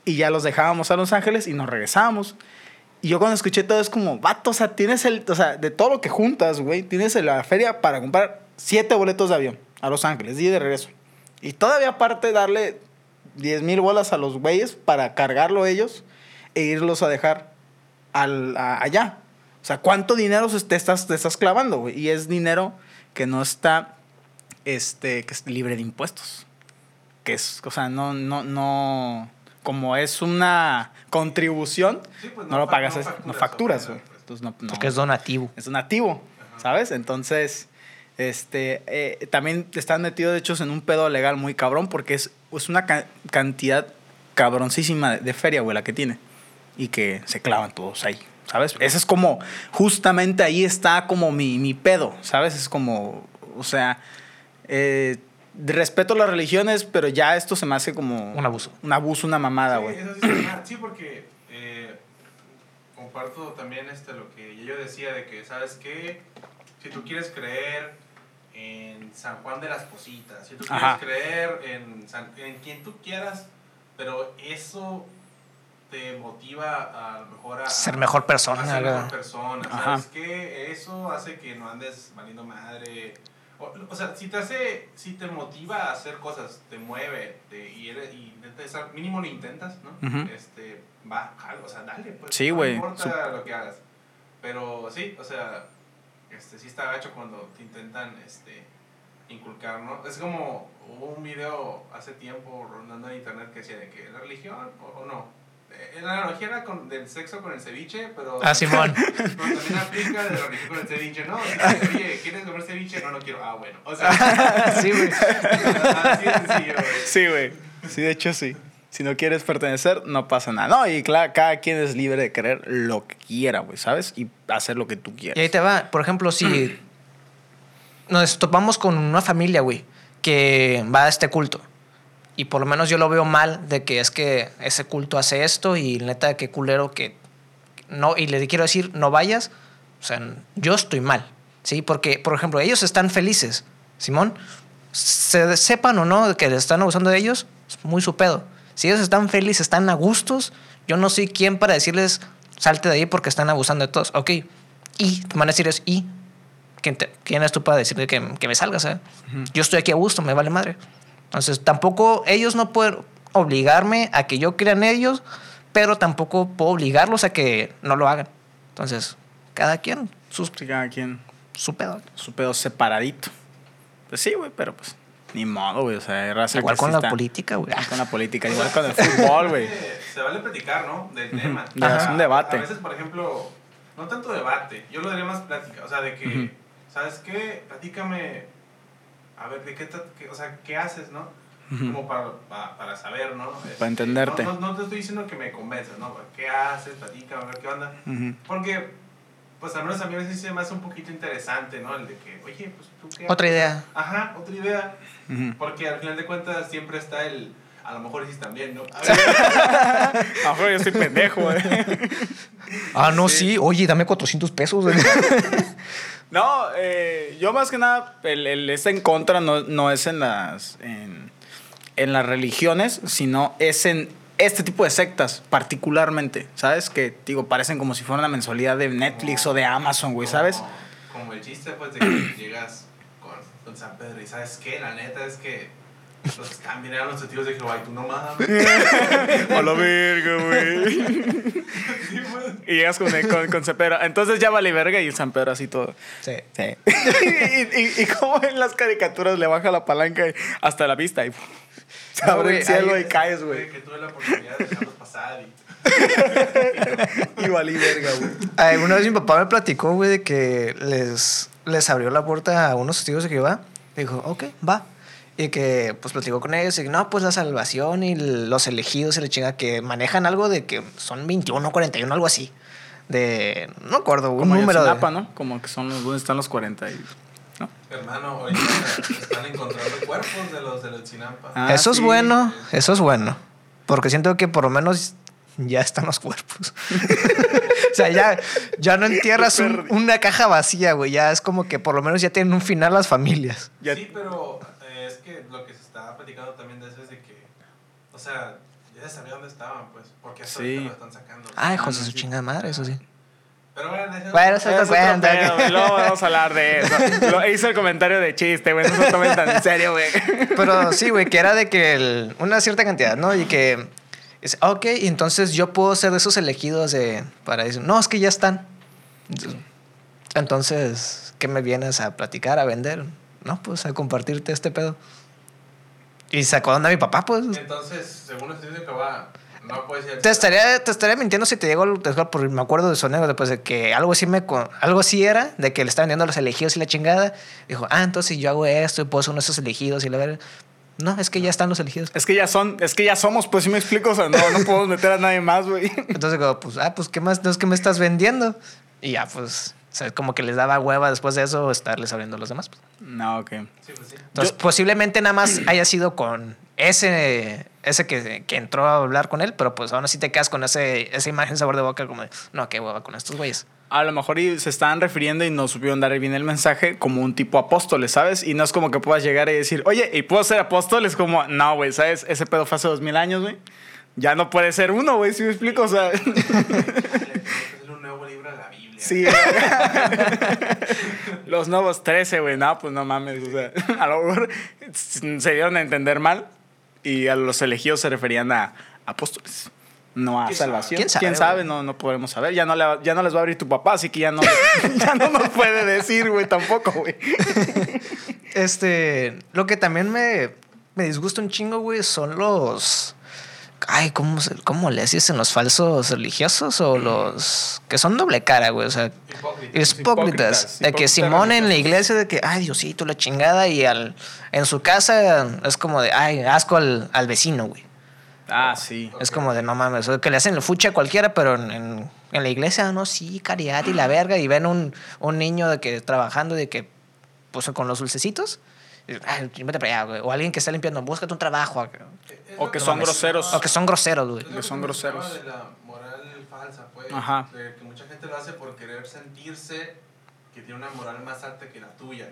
S1: y ya los dejábamos a Los Ángeles y nos regresábamos. Y yo cuando escuché todo es como, vato, o sea, tienes el, o sea, de todo lo que juntas, güey, tienes la feria para comprar siete boletos de avión a Los Ángeles, y de regreso. Y todavía aparte darle 10 mil bolas a los güeyes para cargarlo ellos e irlos a dejar al, a- allá. O sea, ¿cuánto dinero te estás, te estás clavando, güey? Y es dinero que no está, este, que es libre de impuestos. Que es, o sea, no, no, no, como es una contribución,
S3: Sí, pues,
S1: no,
S3: no
S1: lo pagas,
S3: no
S1: no
S3: facturas, no
S1: güey.
S3: facturas.
S1: Entonces no, no-
S2: Porque es donativo.
S1: es donativo,
S3: Ajá.
S1: ¿sabes? Entonces, este, eh, también están metidos, de hecho, en un pedo legal muy cabrón porque es, es una ca- cantidad cabroncísima de, de feria, güey, la que tiene. Y que se clavan todos ahí, ¿sabes? Ese es como, justamente ahí está como mi, mi pedo, ¿sabes? Es como, o sea, eh, respeto las religiones, pero ya esto se me hace como...
S2: Un abuso.
S1: Un abuso, una mamada,
S3: Sí,
S1: güey.
S3: eso sí, mal. Sí, porque eh, comparto también este, lo que yo decía de que, ¿sabes qué? Si tú quieres creer en San Juan de las Positas, si tú quieres
S1: Ajá.
S3: creer en, San- en quien tú quieras, pero eso te motiva a lo mejor a...
S2: Ser mejor persona,
S3: A ser mejor persona,
S1: Ajá.
S3: ¿sabes qué? Eso hace que no andes valiendo madre. O, o sea, si te hace, si te motiva a hacer cosas, te mueve, te, y, eres, y mínimo lo intentas, ¿no?
S1: Ujú.
S3: Este, va, o sea, dale, pues.
S1: Sí,
S3: no
S1: güey.
S3: importa lo que hagas. Pero sí, o sea, este, sí está gacho cuando te intentan, este, inculcar, ¿no? Es como hubo un video hace tiempo rondando en internet que decía de que la religión o, o no. Eh, La analogía era con, del sexo con el ceviche, pero...
S2: Ah, Simón. [laughs]
S3: Pero también aplica de la religión con el ceviche, ¿no? Oye, ¿quieres comer ceviche? No, no quiero. Ah, bueno. O sea, [laughs]
S2: sí, güey.
S3: así de sencillo, güey.
S1: Sí, güey. Sí, de hecho sí. Si no quieres pertenecer, no pasa nada. No, y claro, cada quien es libre de querer lo que quiera, güey, ¿sabes? Y hacer lo que tú
S2: Y
S1: quieras.
S2: ahí te va. Por ejemplo, si [clears throat] nos topamos con una familia, güey, que va a este culto. Y por lo menos yo lo veo mal de que es que ese culto hace esto y neta, qué culero que no. Y le quiero decir, no vayas. O sea, yo estoy mal. ¿Sí? Porque, por ejemplo, ellos están felices. Simón, se sepan o no que le están abusando de ellos, es muy su pedo. Si ellos están felices, están a gustos, Yo no soy quien para decirles, salte de ahí porque están abusando de todos. Ok. Y te van a decir eso, y. ¿Quién, te- quién eres tú para decirle que, que me salgas? eh? Yo estoy aquí a gusto, me vale madre. Entonces, tampoco ellos no pueden obligarme a que yo crea en ellos, pero tampoco puedo obligarlos a que no lo hagan. Entonces, cada quien, sus,
S1: Sí, cada quien
S2: su pedo.
S1: su pedo separadito. Pues sí, güey, pero pues ni modo, güey. O sea, hay raza
S2: Igual
S1: que
S2: con la
S1: está-
S2: política, güey.
S1: Igual con la política, igual [laughs] con el fútbol, güey.
S3: Se vale platicar, ¿no? Del tema.
S1: Ya, es un debate.
S3: A veces, por ejemplo, no tanto debate, yo lo diría más plática. O sea, de que. ¿sabes qué? Platícame, a ver, ¿de qué, qué- o sea, qué haces, no? Como para, para, para saber, ¿no? Este,
S1: entenderte.
S3: No, no, no te estoy diciendo que me convenzas, ¿no? ¿Qué haces? Platícame, a ver qué onda. Porque, pues al menos a mí a veces se me hace un poquito interesante, ¿no? El de que, oye, pues tú qué
S2: Otra idea.
S3: Ajá, otra idea. Porque al final de cuentas siempre está el, a lo mejor hiciste también, ¿no? [laughs] A
S1: Ah, pero yo estoy pendejo, güey.
S2: Ah, no, sí. Oye, dame 400 pesos. güey. [laughs]
S1: No, eh, yo más que nada, el, el este en contra no, no es en las, en, en las religiones, sino es en este tipo de sectas, particularmente, ¿sabes? Que, digo, parecen como si fuera una mensualidad de Netflix o de Amazon, güey, ¿sabes?
S3: Como, como el chiste, pues, de que [clears throat] llegas con, con San Pedro y ¿sabes qué? La neta es que los que están eran los testigos de Jehová y tú no mames. [laughs]
S1: A la verga, güey. [laughs]
S3: Pues.
S1: Y llegas con, con, con San Pedro. Entonces ya vale verga y el San Pedro así todo.
S2: Sí.
S1: Sí. [laughs] y, y, y como en las caricaturas le baja la palanca hasta la vista y [laughs] se
S2: No,
S1: abre
S2: güey,
S1: el cielo y caes, güey.
S3: Que tuve la oportunidad de dejarlos pasar y... [laughs]
S1: Y valí verga, güey.
S2: Una vez mi papá me platicó, güey, de que les, les abrió la puerta a unos testigos de Jehová. Dijo, ok, va. Y que, pues, platicó con ellos. Y que, no, pues, la salvación y los elegidos y la chinga que manejan algo de que son 21, 41, algo así. De, no me acuerdo, un
S1: Como
S2: número de...
S1: Ayotzinapa, ¿no? Como que son los, ¿dónde están los 40? Y, ¿no?
S3: Hermano, ahorita están encontrando cuerpos de los de los Chinampa.
S1: Ah,
S2: eso es
S1: sí.
S2: bueno, eso es bueno. Porque siento que por lo menos ya están los cuerpos. [laughs] o sea, ya, ya no entierras un- una caja vacía, güey. Ya es como que por lo menos ya tienen un final las familias.
S1: Ya-
S3: Sí, pero eh, es que lo que se estaba platicando también de eso es de que, o sea, ya se sabía dónde estaban, pues, porque hasta
S1: Sí.
S3: lo están sacando.
S2: Ay, hijos
S1: Ah,
S2: de su chingada madre, eso sí.
S3: Pero bueno, eso-
S2: Bueno, eso cuenta.
S1: pedo. Luego vamos a hablar de eso. Lo, hice el comentario de chiste, güey. No se tomen tan en serio, güey.
S2: Pero sí, güey, que era de que el- una cierta cantidad, ¿no? Y que, es, ok, y entonces yo puedo ser de esos elegidos de, para decir, no, es que ya están. Entonces, ¿qué me vienes a platicar, a vender? No, pues a compartirte este pedo. Y sacó onda a mi papá, pues.
S3: Entonces, según los estudios de Jehová, no puede ser.
S2: Te estaría, te estaría mintiendo si te digo, porque me acuerdo de su después de que algo así me con- algo así era, de que le estaban vendiendo a los elegidos y la chingada. Dijo, ah, entonces yo hago esto y puedo ser uno de esos elegidos y la verdad. No, es que ya están los elegidos.
S1: Es que ya son, es que ya somos, pues sí me explico. O sea, no, no podemos meter a nadie más, güey. [laughs]
S2: Entonces, como, pues, ah, pues, ¿qué más? No es que me estás vendiendo. Y ya, pues, o sea, como que les daba hueva después de eso estarles abriendo a los demás. pues.
S1: No, ok.
S3: Sí, pues sí.
S2: Entonces, posiblemente nada más haya sido con ese, ese que, que entró a hablar con él, pero pues aún así te quedas con ese, esa imagen sabor de boca como de, no, qué hueva con estos güeyes.
S1: A lo mejor y se estaban refiriendo y no supieron dar bien el mensaje como un tipo apóstoles, ¿sabes? Y no es como que puedas llegar y decir, oye, ¿y puedo ser apóstol? Es como, no, güey, ¿sabes? Ese pedo fue hace dos mil años, güey. Ya no puede ser uno, güey, ¿sí me explico? O sea, [laughs]
S3: Es un nuevo libro de la Biblia.
S1: sí. [laughs] Los nuevos 13, güey, no, pues no mames. O sea, [laughs] a lo mejor se dieron a entender mal y a los elegidos se referían a apóstoles. No a
S3: ¿Quién
S1: salvación.
S2: sabe?
S1: ¿Quién
S2: ¿Quién
S1: sabe?
S2: sabe?
S1: No, no podremos saber. Ya no, le, ya no les va a abrir tu papá, así que ya no, [laughs] ya no nos puede decir, güey, tampoco, güey. [laughs]
S2: Este, lo que también me, me disgusta un chingo, güey, son los... Ay, ¿cómo, ¿cómo le dicen los falsos religiosos o los que son doble cara, güey? O sea,
S3: Hipócritas.
S2: hipócritas.
S1: hipócritas,
S2: De que Simón en la iglesia de que, ay, Diosito, la chingada, y al, en su casa es como de, ay, asco al, al vecino, güey.
S1: Ah, sí.
S2: Es como de, no mames, o que le hacen el fucha a cualquiera, pero en, en- en la iglesia, no, sí, caridad y la verga, y ven un, un niño de que trabajando, de que, pues con los dulcecitos, ay, vete para allá, güey. O alguien que está limpiando, búscate un trabajo.
S3: Es
S1: O que son groseros.
S2: O que son groseros, güey.
S3: es
S1: que son groseros.
S3: De la moral falsa, pues.
S1: Ajá.
S3: De que mucha gente lo hace por querer sentirse que tiene una moral más alta que la tuya.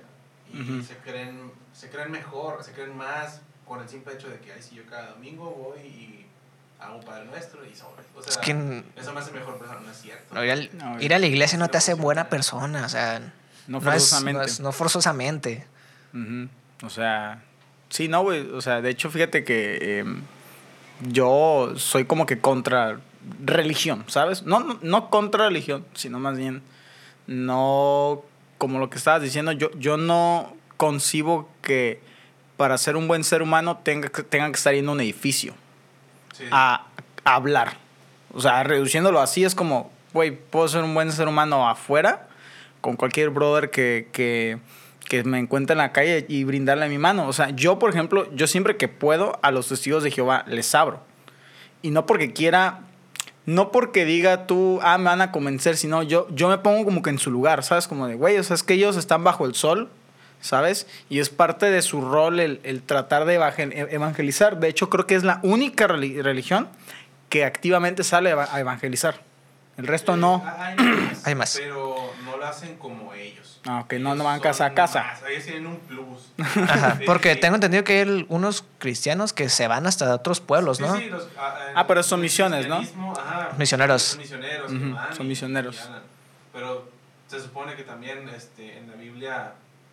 S3: Y
S1: Ujú.
S3: se, creen, se creen mejor, se creen más con el simple hecho de que, ay, si yo cada domingo voy y hago un Padre Nuestro y sobre. O sea,
S2: Es que-
S3: eso me hace mejor persona, no es cierto.
S2: No, ir, al-
S1: No,
S2: ir a la iglesia no te hace buena persona, o sea,
S1: No
S2: es-
S1: forzosamente.
S2: No, es- no forzosamente.
S1: Ujú. O sea, sí, no, güey. O sea, de hecho, fíjate que em, yo soy como que contra religión, ¿sabes? No, no, no contra religión, sino más bien no como lo que estabas diciendo. Yo, yo no concibo que para ser un buen ser humano tenga que, tenga que estar yendo a un edificio
S3: Sí.
S1: a, a hablar. O sea, reduciéndolo así es como, güey, puedo ser un buen ser humano afuera con cualquier brother que, que, que me encuentre en la calle y brindarle mi mano. O sea, yo, por ejemplo, yo siempre que puedo a los testigos de Jehová les abro. Y no porque quiera, no porque diga tú, ah, me van a convencer, sino yo, yo me pongo como que en su lugar, ¿sabes? Como de, güey, o sea, es que ellos están bajo el sol, ¿sabes? Y es parte de su rol el, el tratar de e, evangelizar. De hecho, creo que es la única reli- religión que activamente sale a eva- a evangelizar. El resto no.
S3: Ah, Hay más,
S2: Hay más.
S3: Pero no lo hacen como ellos.
S1: Ah, ok, no, no van casa a casa.
S3: más, ellos tienen un plus. [laughs]
S2: Ajá, porque tengo entendido que hay unos cristianos que se van hasta otros pueblos, ¿no?
S3: Sí, sí, los- ah,
S1: Ah, pero son
S3: el
S1: misiones, ¿no?
S3: ajá,
S2: Misioneros.
S3: Son misioneros. que
S1: Ujú,
S3: van
S1: son
S3: y-
S1: misioneros.
S3: y. Pero se supone que también este, en la Biblia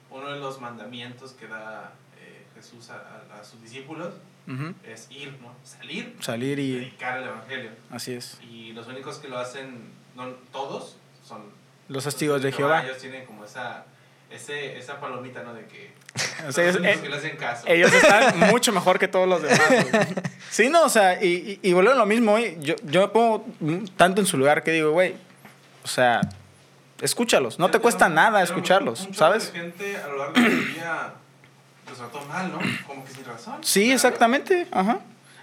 S3: uno de los mandamientos que da eh, Jesús a, a- a sus discípulos
S1: Ujú.
S3: es ir, ¿no? Salir,
S1: Salir y...
S3: predicar el evangelio.
S1: Así es.
S3: Y los únicos que lo hacen, no todos, son
S1: Los testigos de Jehová.
S3: Ellos tienen como esa, ese, esa palomita, ¿no? De que [laughs]
S1: O sea,
S3: los
S1: es-
S3: únicos
S1: eh,
S3: que le hacen caso.
S1: Ellos están [laughs] mucho mejor que todos los demás. güey. Sí, no, o sea, y, y, y a lo mismo, güey. Yo, yo me pongo tanto en su lugar que digo, güey, o sea, escúchalos. No te
S3: Pero-
S1: cuesta nada
S3: pero
S1: escucharlos,
S3: un
S1: ¿sabes?
S3: de gente a lo largo del día los trató mal, ¿no? Como que sin razón.
S1: Sí, exactamente. Ajá.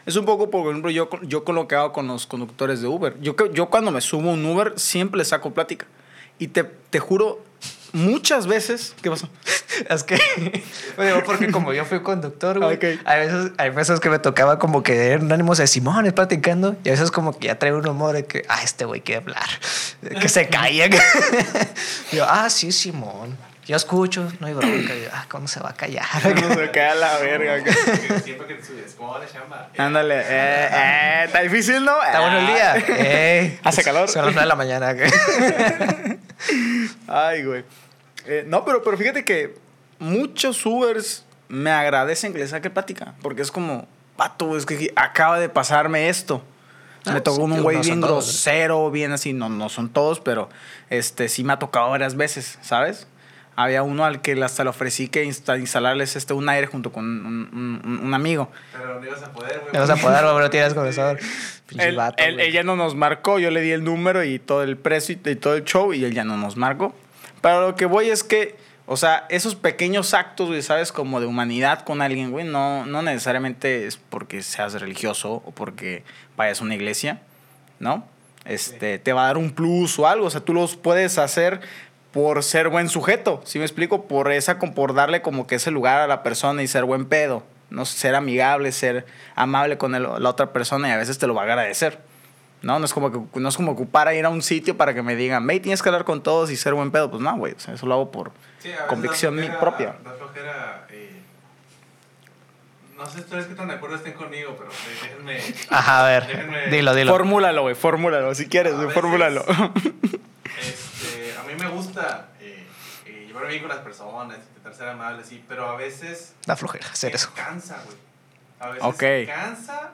S1: Es un poco, por ejemplo, yo, yo con lo que hago con los conductores de Uber. Yo, yo cuando me subo un Uber siempre le saco plática. Y te, te juro, muchas veces... ¿Qué pasó? [laughs]
S2: Es que, digo, porque como yo fui conductor, güey,
S1: Ok.
S2: hay, veces, hay veces que me tocaba como que en ánimos de Simón ir platicando y a veces como que ya trae un humor de que, ah, este güey quiere hablar, que se calle. [laughs] yo, ah, sí, Simón, yo escucho, no hay bronca. Y yo, ah, ¿cómo se va a callar? [laughs]
S1: No se queda la verga.
S3: Siempre que te subes, ¿cómo va la chamba?
S1: Ándale. Eh, eh, está difícil, ¿no?
S2: Está bueno el día. Ey,
S1: Hace calor.
S2: Son las nueve de la mañana.
S1: Ay, güey. Eh, no, pero, pero fíjate que muchos Ubers me agradecen que les saque plática. Porque es como, pato, es que acaba de pasarme esto.
S2: Ah,
S1: me tocó
S2: sí,
S1: un güey
S2: no
S1: bien
S2: todos, ¿no?
S1: grosero, bien así. No, no son todos, pero este sí me ha tocado varias veces, ¿sabes? Había uno al que hasta le ofrecí que insta- instalarles este, un aire junto con un, un- un- amigo.
S3: Pero no ibas a poder, güey.
S2: Me vas a poder, güey, no tienes comenzador. Pinche
S1: Él,
S2: vato,
S1: él ya no nos marcó, yo le di el número y todo el precio y, y todo el show y él ya no nos marcó. Pero lo que voy es que, o sea, esos pequeños actos, güey, ¿sabes? Como de humanidad con alguien, güey, no, no necesariamente es porque seas religioso o porque vayas a una iglesia, ¿no? Este, te va a dar un plus o algo, o sea, tú los puedes hacer por ser buen sujeto, ¿sí me explico? Por esa, por darle como que ese lugar a la persona y ser buen pedo, no ser amigable, ser amable con el- la otra persona y a veces te lo va a agradecer. No, no es como que no es como ocupar a ir a un sitio para que me digan, "Mate, tienes que hablar con todos y ser buen pedo." Pues no, güey, o sea, eso lo hago por
S3: Sí,
S1: convicción
S3: da
S1: mi
S3: flojera-
S1: propia.
S3: Da flojera. eh, no sé ustedes qué tan de acuerdo estén conmigo, pero déjenme.
S2: Ajá, a ver,
S3: déjenme-
S2: dilo, dilo.
S1: Fórmulalo, güey, fórmulalo, si quieres,
S3: A veces-. Este, a mí me gusta eh, eh, llevarme bien con las personas, intentar ser amable, sí, pero a veces
S2: Da flojera hacer eso.
S3: cansa, güey. A veces
S1: Ok.
S3: cansa.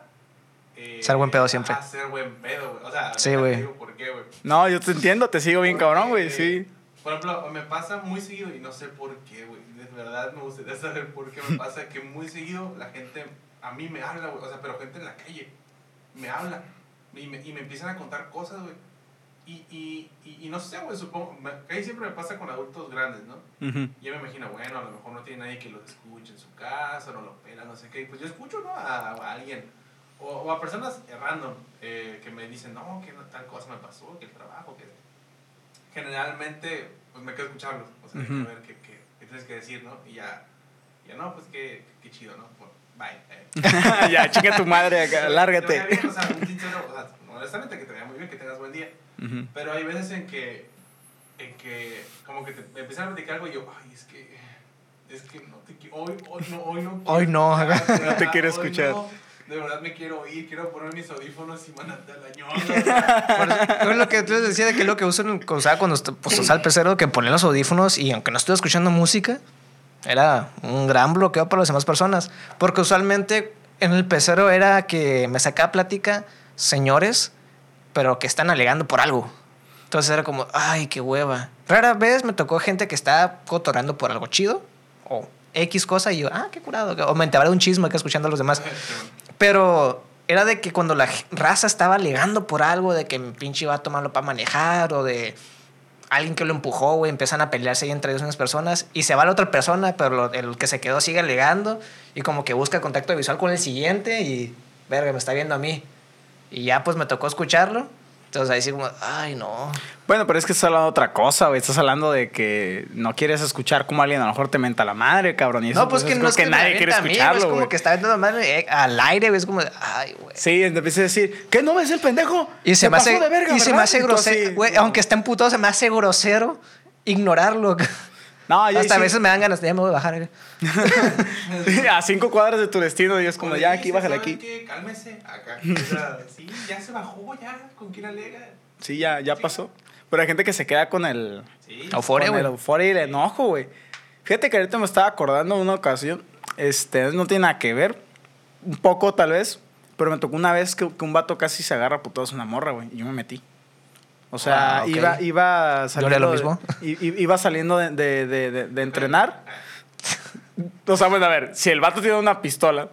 S3: eh,
S2: Ser buen pedo siempre.
S3: ajá, ser buen pedo, güey. O sea,
S2: Sí, güey.
S3: digo ¿Por qué, güey?
S1: No, yo te entiendo, te sigo bien cabrón, güey, sí.
S3: Por ejemplo, me pasa muy seguido y no sé por qué, güey. De verdad me gustaría saber por qué me [laughs] pasa que muy seguido la gente a mí me habla, güey. O sea, pero gente en la calle me habla y me, y me empiezan a contar cosas, güey. Y, y, y, y no sé, güey, supongo. me- ahí siempre me pasa con adultos grandes, ¿no? Y yo me imagino, bueno, a lo mejor no tiene nadie que los escuche en su casa, no lo pela, no sé qué. Pues yo escucho, ¿no? A, a alguien. O, o a personas random eh, que me dicen, no, que no, tal cosa me pasó, que el trabajo, que... Generalmente, pues me quedo escucharlos. O sea,
S1: Ujú.
S3: a ver qué, qué, qué tienes que decir, ¿no? Y ya, ya no, pues qué, qué chido, ¿no? Pues, bye. eh. [laughs]
S1: ya, chinga tu madre [laughs] acá,
S3: Te
S1: lárgate.
S3: bien, o sea, un sincero, o sea, honestamente que te vaya muy bien, que tengas buen día.
S1: Ujú.
S3: Pero hay veces en que, en que como que te empiezan a platicar algo y yo, ay, es que, es que no te qui- hoy, hoy no, hoy no.
S2: Hoy no,
S3: quiero
S1: No [laughs] te quiero escuchar.
S3: no. De verdad me quiero ir, quiero poner mis audífonos y mandarte al año.
S2: Por eso- es lo que tú les decía de que lo que usan, o sea, cuando pues, el pecero, que ponían los audífonos y aunque no estuviera escuchando música, era un gran bloqueo para las demás personas. Porque usualmente en el pecero era que me sacaba plática señores, pero que están alegando por algo. Entonces era como, ay, qué hueva. Rara vez me tocó gente que estaba cotorando por algo chido o X cosa y yo, ah, qué curado. O me enteraba de un chisme que escuchando a los demás. Pero era de que cuando la raza estaba alegando por algo, de que mi pinche va a tomarlo para manejar o de alguien que lo empujó, güey, empiezan a pelearse ahí entre ellos unas personas y se va la otra persona, pero lo- el que se quedó sigue alegando y como que busca contacto visual con el siguiente y, verga, me está viendo a mí. Y ya pues me tocó escucharlo. Entonces ahí sí como, ay, no.
S1: Bueno, pero es que estás hablando de otra cosa, güey. Estás hablando de que no quieres escuchar cómo alguien a lo mejor te menta la madre, cabrón. Y eso,
S2: no, pues que
S1: es
S2: no
S1: como
S2: es que,
S1: nadie
S2: me
S1: quiere
S2: güey,
S1: escucharlo,
S2: Es como que está viendo la madre eh, al aire, güey. Es como, ay, güey.
S1: Sí, empieza a decir, ¿qué no ves el pendejo?
S2: Y se, me hace,
S1: de verga,
S2: y se me hace grosero, güey, aunque esté emputado, se me hace grosero ignorarlo. [laughs]
S1: No, ya
S2: Hasta a veces me dan ganas de ya me voy a bajar. güey. [laughs]
S1: a cinco cuadras de tu destino y es como,
S3: Oye,
S1: ya aquí,
S3: ¿sí
S1: bájale aquí.
S3: qué? Cálmese. Acá. Sí, ya se bajó, ya. ¿Con quién alega?
S1: Sí, ya, ya pasó. Pero hay gente que se queda con el,
S3: Sí.
S2: Euforia, güey.
S1: y el enojo, güey. Fíjate que ahorita me estaba acordando de una ocasión, este, no tiene nada que ver, un poco tal vez, pero me tocó una vez que, que un vato casi se agarra a putados una morra, güey, y yo me metí. O sea,
S2: Ah,
S1: iba, iba saliendo.
S2: lo
S1: de-
S2: mismo.
S1: i- iba saliendo de, de- de- de- de entrenar. O sea, bueno, a ver, si el vato tiene una pistola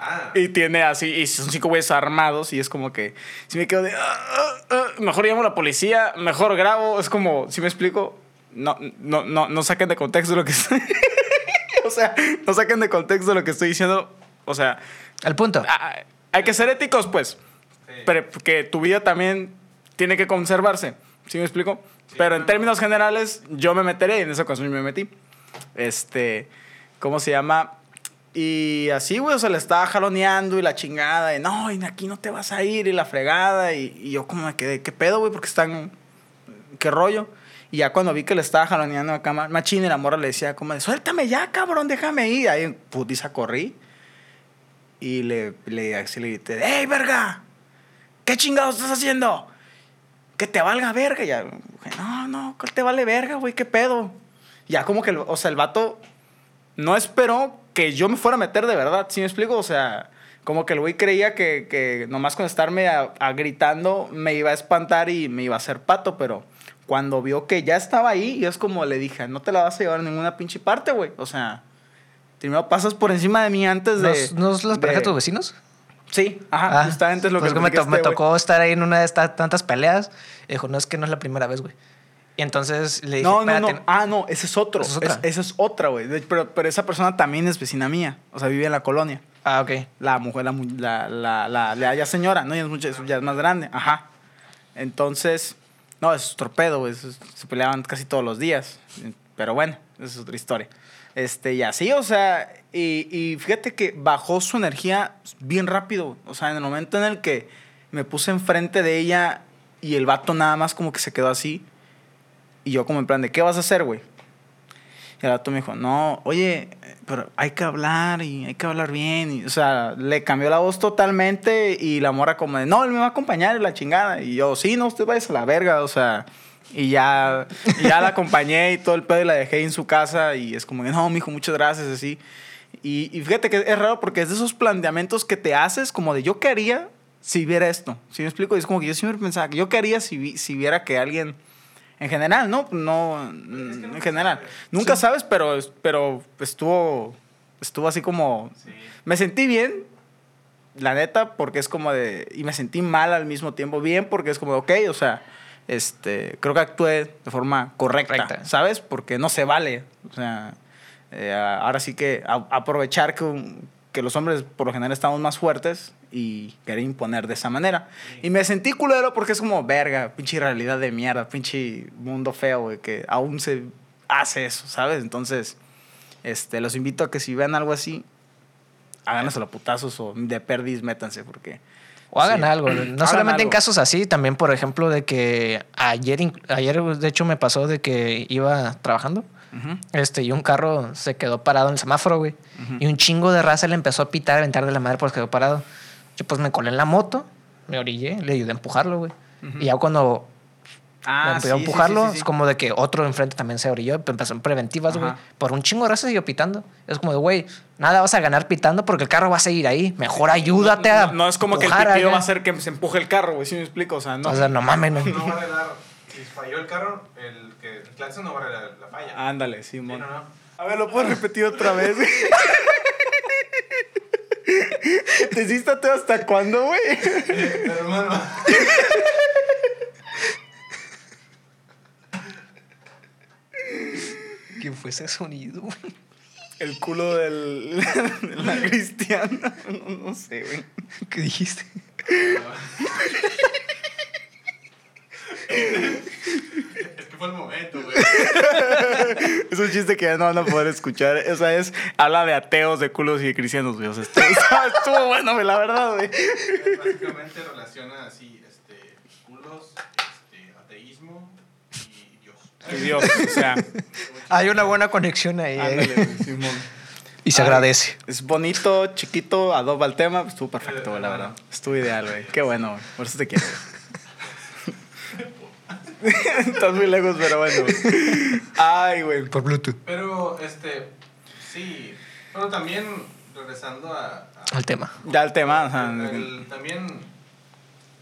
S3: Ah,
S1: y tiene así, y son cinco güeyes armados, y es como que, si me quedo de, "Ah, ah, ah", mejor llamo a la policía, mejor grabo, es como, si me explico, no, no, no, no saquen de contexto lo que estoy, [laughs] o sea, no saquen de contexto lo que estoy diciendo, o sea,
S2: Al punto.
S1: hay que ser éticos, pues,
S3: sí.
S1: pero que tu vida también tiene que conservarse, ¿sí me explico?
S3: Sí,
S1: pero en
S3: no.
S1: términos generales, yo me meteré, y en esa ocasión me metí, este, ¿cómo se llama? Y así, güey, o sea, le estaba jaloneando y la chingada, y no, y aquí no te vas a ir, y la fregada, y, y yo como me quedé, ¿qué pedo, güey? Porque están, ¿qué rollo? Y ya cuando vi que le estaba jaloneando acá, ma- machín, y la morra le decía como, de, suéltame ya, cabrón, déjame ir. Ahí, putiza, corrí. Y le, le, así le grité, ¡Ey, verga! ¿Qué chingados estás haciendo? Que te valga verga. Ya, no, no, que te vale verga, güey, qué pedo. Ya como que, o sea, el vato no esperó que yo me fuera a meter de verdad, ¿sí me explico? O sea, como que el güey creía que, que nomás con estarme a, a gritando me iba a espantar y me iba a hacer pato, pero cuando vio que ya estaba ahí, y es como le dije, no te la vas a llevar a ninguna pinche parte, güey. O sea, primero pasas por encima de mí antes de...
S2: ¿Nos, nos las parejas de
S1: de-
S2: tus vecinos?
S1: Sí, ajá,
S2: Ah,
S1: justamente es lo
S2: pues
S1: que,
S2: me, to- me tocó estar ahí en una de estas tantas peleas. Y dijo, no, es que no es la primera vez, güey. Y entonces le dije,
S1: No, no, no. Ah, no, ese es otro.
S2: ¿Esa es otra?
S1: Es- esa es otra, güey. Pero, pero esa persona también es vecina mía. O sea, vive en la colonia.
S2: Ah, ok.
S1: La mujer, la, la, la, la, ya señora, ¿no? Ya es, mucho- ya es más grande. Ajá. Entonces, no, es torpedo, güey. Se peleaban casi todos los días. Pero bueno, esa es otra historia. Este, y así, o sea, y, y fíjate que bajó su energía bien rápido. O sea, en el momento en el que me puse enfrente de ella y el vato nada más como que se quedó así. Y yo como en plan de, ¿qué vas a hacer, güey? Y el vato me dijo, no, oye, pero hay que hablar y hay que hablar bien. O sea, le cambió la voz totalmente y la mora como de, no, él me va a acompañar y la chingada. Y yo, sí, no, usted vaya a la verga, o sea. Y ya, y ya la acompañé y todo el pedo y la dejé en su casa y es como que, no, mijo, muchas gracias, así. Y, y fíjate que es raro porque es de esos planteamientos que te haces como de, yo qué haría si viera esto. ¿Sí me explico? Y es como que yo siempre pensaba, yo qué haría si, vi- si viera que alguien... En general, ¿no? No,
S3: Es que
S1: en general.
S3: sabes.
S1: Nunca
S2: Sí.
S1: sabes, pero, pero estuvo, estuvo así como...
S3: Sí.
S1: Me sentí bien, la neta, porque es como de... Y me sentí mal al mismo tiempo. Bien, porque es como, ok, o sea, este, creo que actué de forma correcta,
S2: Correcta.
S1: ¿sabes? Porque no se vale. O sea, eh, ahora sí que a- aprovechar que, los hombres por lo general estamos más fuertes y querer imponer de esa manera. Y me sentí culero porque es como, verga, pinche realidad de mierda, pinche mundo feo, güey, que aún se hace eso, ¿sabes? Entonces, este, los invito a que si vean algo así, háganos a putazos o de perdis, métanse, porque
S2: O hagan
S1: Sí.
S2: algo. No
S1: Hagan
S2: solamente en casos así, también, por ejemplo, de que ayer, ayer de hecho, me pasó de que iba trabajando. Este, y un carro se quedó parado en el semáforo, güey. Y un chingo de raza le empezó a pitar, a aventar de la madre porque quedó parado. Yo pues me colé en la moto, me orillé, le ayudé a empujarlo, güey. Y ya cuando
S1: Ah,
S2: empezó a
S1: sí,
S2: empujarlo,
S1: sí, sí, sí.
S2: es como de que otro enfrente también se orilló, pero empezó en preventivas, güey. Por un chingo de raza siguió pitando. Es como de, güey, nada vas a ganar pitando porque el carro va a seguir ahí. Mejor ayúdate a
S1: No, no es como que el pitido va a hacer que se empuje el carro, güey, si me explico, o sea, no.
S2: O sea, no mames, no.
S3: No. Si falló el carro, el, que, el claxon no va a arreglar la falla.
S1: Ándale,
S3: Sí,
S1: Simón.
S3: no, no.
S1: A ver, ¿lo puedes repetir otra vez? [laughs] ¿Te hiciste hasta cuándo, güey?
S3: Eh, hermano. [laughs]
S2: ¿Qué fue ese sonido, güey?
S1: El culo del, [laughs] de la cristiana. [laughs] No, no sé, güey.
S2: ¿Qué dijiste?
S3: Es que fue el momento, güey. [laughs]
S1: Es un chiste que ya no van a poder escuchar. O sea, es. Habla de ateos, de culos y de cristianos, güey. O sea, estuvo, estuvo bueno, güey, la verdad, güey.
S3: Básicamente relaciona así, este, culos, este, ateísmo Dios.
S1: O sea. [laughs]
S2: Hay una buena conexión ahí. eh.
S1: Ándale, [laughs] Simón.
S2: Y se
S1: Ay,
S2: agradece.
S1: Es bonito, chiquito, adoba el tema. pues, Estuvo perfecto, güey, la verdad. Estuvo ideal, güey. Qué bueno, güey. Por eso te quiero, güey. [laughs] Estás muy lejos, pero bueno. Ay, güey.
S2: Por Bluetooth.
S3: Pero, este, sí, pero también, regresando a... a-
S2: Al tema.
S1: Ya el tema, o sea.
S3: el- también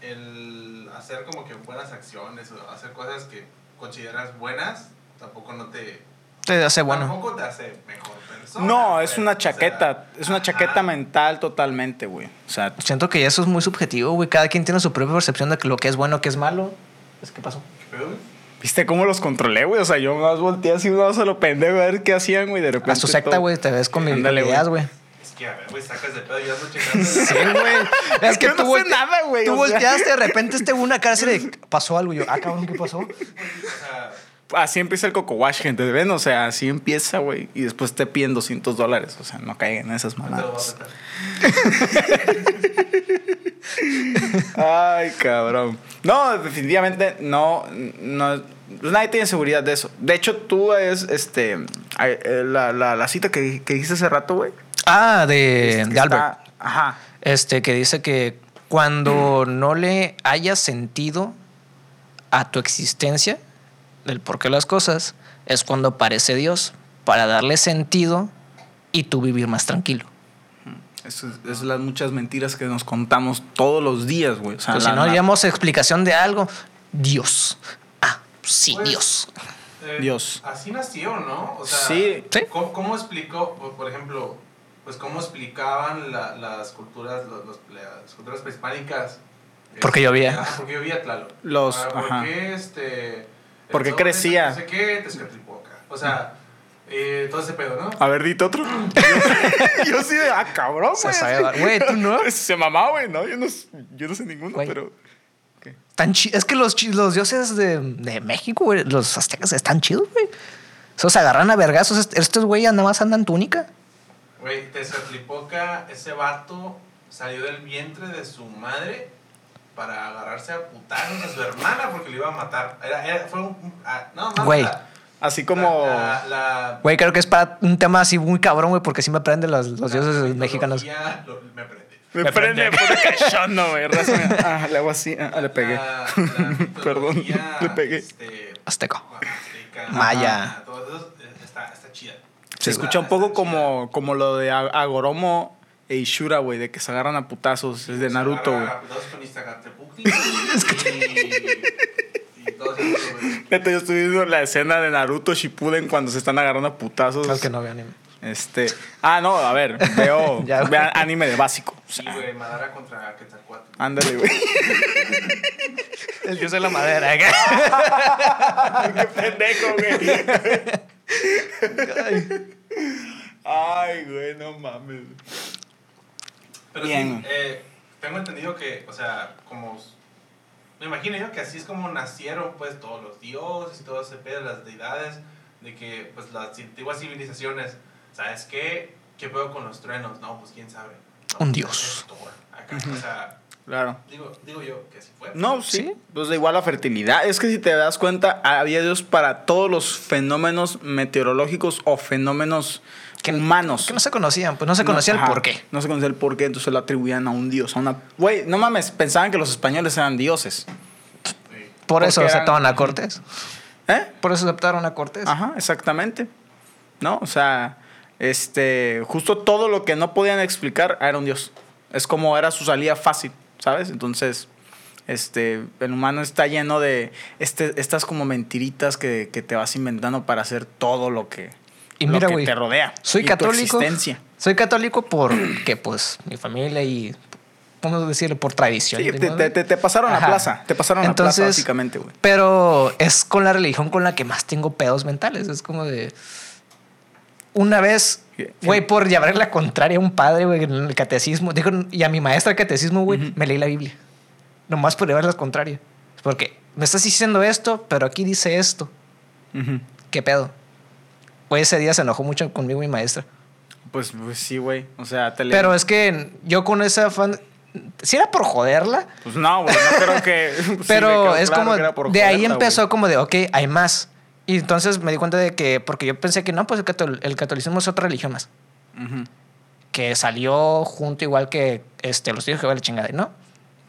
S3: el hacer como que buenas acciones o hacer cosas que consideras buenas, tampoco no te...
S2: Te hace bueno.
S3: Tampoco te hace mejor persona.
S1: No, es
S3: pero,
S1: una
S3: o sea,
S1: chaqueta. Es una chaqueta
S3: ajá.
S1: mental totalmente, güey. O sea,
S2: Siento que eso es muy subjetivo, güey. Cada quien tiene su propia percepción de que lo que es bueno, que es malo. Es que pasó.
S3: ¿Qué pedo, güey?
S1: ¿viste cómo los controlé, güey? O sea, yo más volteé así, uno a lo pendejo a ver qué hacían, güey. De repente.
S2: A su secta,
S1: todo-
S2: güey, te ves con mi
S1: Ándale, güey.
S2: ideas, güey.
S3: Es que, a ver, güey, sacas de pedo y ya ando [laughs] checando.
S2: Sí, güey. Es que tú,
S1: no sé
S2: volte-
S1: nada, güey,
S2: tú
S1: sea.
S2: volteaste, de repente este una cara así de pasó algo. Y yo, ah, cabrón, ¿qué pasó?
S3: O [laughs] sea,
S1: Así empieza el coco wash, gente. ¿Ven? O sea, así empieza, güey. Y después te piden 200 dólares. O sea, no caigan en esas mamadas. [laughs] Ay, cabrón. No, definitivamente no. no pues nadie tiene seguridad de eso. De hecho, tú es este. eh, La, la, la cita que, que dijiste hace rato, güey.
S2: Ah, de,
S1: es que
S2: de Albert.
S1: está- ajá.
S2: Este, que dice que cuando no le hayas sentido a tu existencia, del por qué las cosas, es cuando aparece Dios para darle sentido y tú vivir más tranquilo.
S1: Eso es, es las muchas mentiras que nos contamos todos los días, güey. O sea,
S2: Pues
S1: la-
S2: si no
S1: la-
S2: hayamos explicación de algo, Dios. Ah, sí,
S3: Pues,
S2: Dios.
S3: Eh,
S1: Dios.
S3: Así nació, ¿no? O sea,
S1: Sí.
S2: Sí.
S3: ¿cómo, cómo explicó, por, por ejemplo, pues cómo explicaban la- las culturas, los- los- las culturas prehispánicas?
S2: Porque
S3: Este,
S2: llovía.
S3: ah, porque llovía, Tlaloc.
S1: Los-
S3: Ah, ¿Por
S1: ajá.
S3: qué, este...
S1: Porque crecía.
S3: No sé qué, Tezcatlipoca. O sea, eh, todo ese pedo, ¿no?
S1: A ver, dite otro. [laughs] yo sí de, ah, cabrón, güey.
S2: güey, tú no. [laughs]
S1: Se mamá, güey, no, yo no, yo no sé ninguno, pero.
S2: Tan chi- es que los, los dioses de, de México, güey, los aztecas están chidos, güey. Esos se agarran a vergazos. Est- Estos güeyes nada más andan túnica.
S3: Güey, Tezcatlipoca, ese vato salió del vientre de su madre para agarrarse a putanos a su hermana porque le iba a matar. Era, era- fue un... un- ah, no, más
S2: Güey.
S3: la-
S1: Así como.
S3: La, la, la
S2: Güey, creo que es para un tema así muy cabrón, güey, porque sí me prenden los, los
S3: la
S2: dioses mexicanos.
S3: lo- me prende.
S1: me,
S2: me
S1: prende,
S2: prende.
S1: puta cachondo, güey. [laughs] Ah, le hago así. Ah, le pegué.
S3: La- la [laughs]
S1: Perdón, le pegué.
S3: Este,
S2: Azteca.
S3: azteca,
S2: Maya.
S3: ajá, Todo eso eh, está, está chida.
S1: Se escucha un poco como, como lo de Agoromo e Ishura, güey, de que se agarran a putazos. Es de Naruto, güey. Neta, yo estoy viendo la escena de Naruto Shippuden cuando se están agarrando a putazos.
S2: Claro que no veo anime.
S1: Este. Ah, no, a ver, veo, [laughs]
S2: Ya,
S1: veo anime de básico. O
S3: Sí, güey, Madara contra Quetzalcóatl.
S1: ándale, güey.
S2: El dios de la madera. [laughs]
S1: Qué pendejo, güey. Ay, güey, no mames.
S3: Pero
S1: Bien.
S3: sí, eh, tengo entendido que, o sea, como... Me imagino yo que así es como nacieron, pues, todos los dioses y todo ese pedo, las deidades, de que, pues, las antiguas civilizaciones, ¿sabes qué? ¿Qué pedo con los truenos? No, pues, quién sabe. No,
S2: Un dios.
S3: es Thor, acá, o sea,
S1: Claro.
S3: Digo, digo yo que así fue.
S1: No, sí.
S2: Sí.
S1: Pues da igual la fertilidad. Es que si te das cuenta, había Dios para todos los fenómenos meteorológicos o fenómenos
S2: Que-
S1: humanos.
S2: Que no se conocían, pues no se conocía
S1: No,
S2: el
S1: ajá,
S2: por qué.
S1: No se conocía el por qué, entonces lo atribuían a un dios, a una... Güey, no mames, pensaban que los españoles eran dioses.
S3: Sí.
S2: Por eso
S1: Porque eran-
S2: aceptaron a Cortés.
S1: ¿Eh?
S2: Por eso aceptaron a Cortés.
S1: Ajá, exactamente. ¿No? O sea, este, justo todo lo que no podían explicar era un dios. Es como era su salida fácil, ¿sabes? Entonces, este, el humano está lleno de este, estas como mentiritas que, que te vas inventando para hacer todo lo que,
S2: Y
S1: lo
S2: mira,
S1: que te rodea.
S2: Soy
S1: y
S2: católico. Soy católico porque, [clears throat] pues, mi familia y, ¿cómo decirlo? Por tradición.
S1: Sí, te, te- te- pasaron a
S2: Ajá.
S1: plaza. Te pasaron a plaza,
S2: Entonces,
S1: básicamente, güey.
S2: Pero es con la religión con la que más tengo pedos mentales. Es como de. Una vez, güey, por llevar la contraria a un padre, güey, en el catecismo. Dijo, y a mi maestra de catecismo, güey,
S1: Ujú.
S2: me leí la Biblia. Nomás por llevar la contraria. Porque me estás diciendo esto, pero aquí dice esto.
S1: Ujú.
S2: ¿Qué pedo? Güey, ese día se enojó mucho conmigo mi maestra.
S1: Pues, pues sí, güey. O sea, te
S2: Pero es que yo con esa fan. Si era por joderla,
S1: Pues no, güey, no creo que... [laughs] sí,
S2: pero
S1: quedó
S2: es
S1: claro
S2: como. De ahí
S1: joderla,
S2: empezó
S1: güey.
S2: como de, ok, hay más. Y entonces me di cuenta de que. Porque yo pensé que no, pues el, catol- el catolicismo es otra religión más.
S1: Ujú.
S2: Que salió junto igual que este, los tíos que va la chingada. No.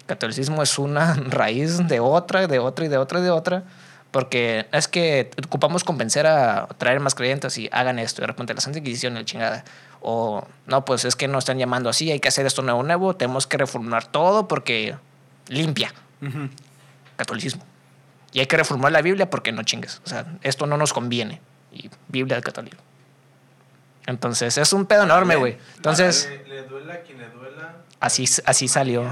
S2: El catolicismo es una [laughs] raíz de otra, de otra y de otra y de otra. Porque es que ocupamos convencer a traer más creyentes y hagan esto. Y de repente la Santa Inquisición y la chingada. O no, pues es que nos están llamando así, hay que hacer esto nuevo, nuevo. Tenemos que reformar todo porque limpia
S1: Ujú.
S2: catolicismo. Y hay que reformar la Biblia porque no chingues. O sea, esto no nos conviene. Y Biblia del católico. Entonces, es un pedo enorme, güey. Entonces,
S3: Le, le duela a quien le duela.
S2: así, así salió.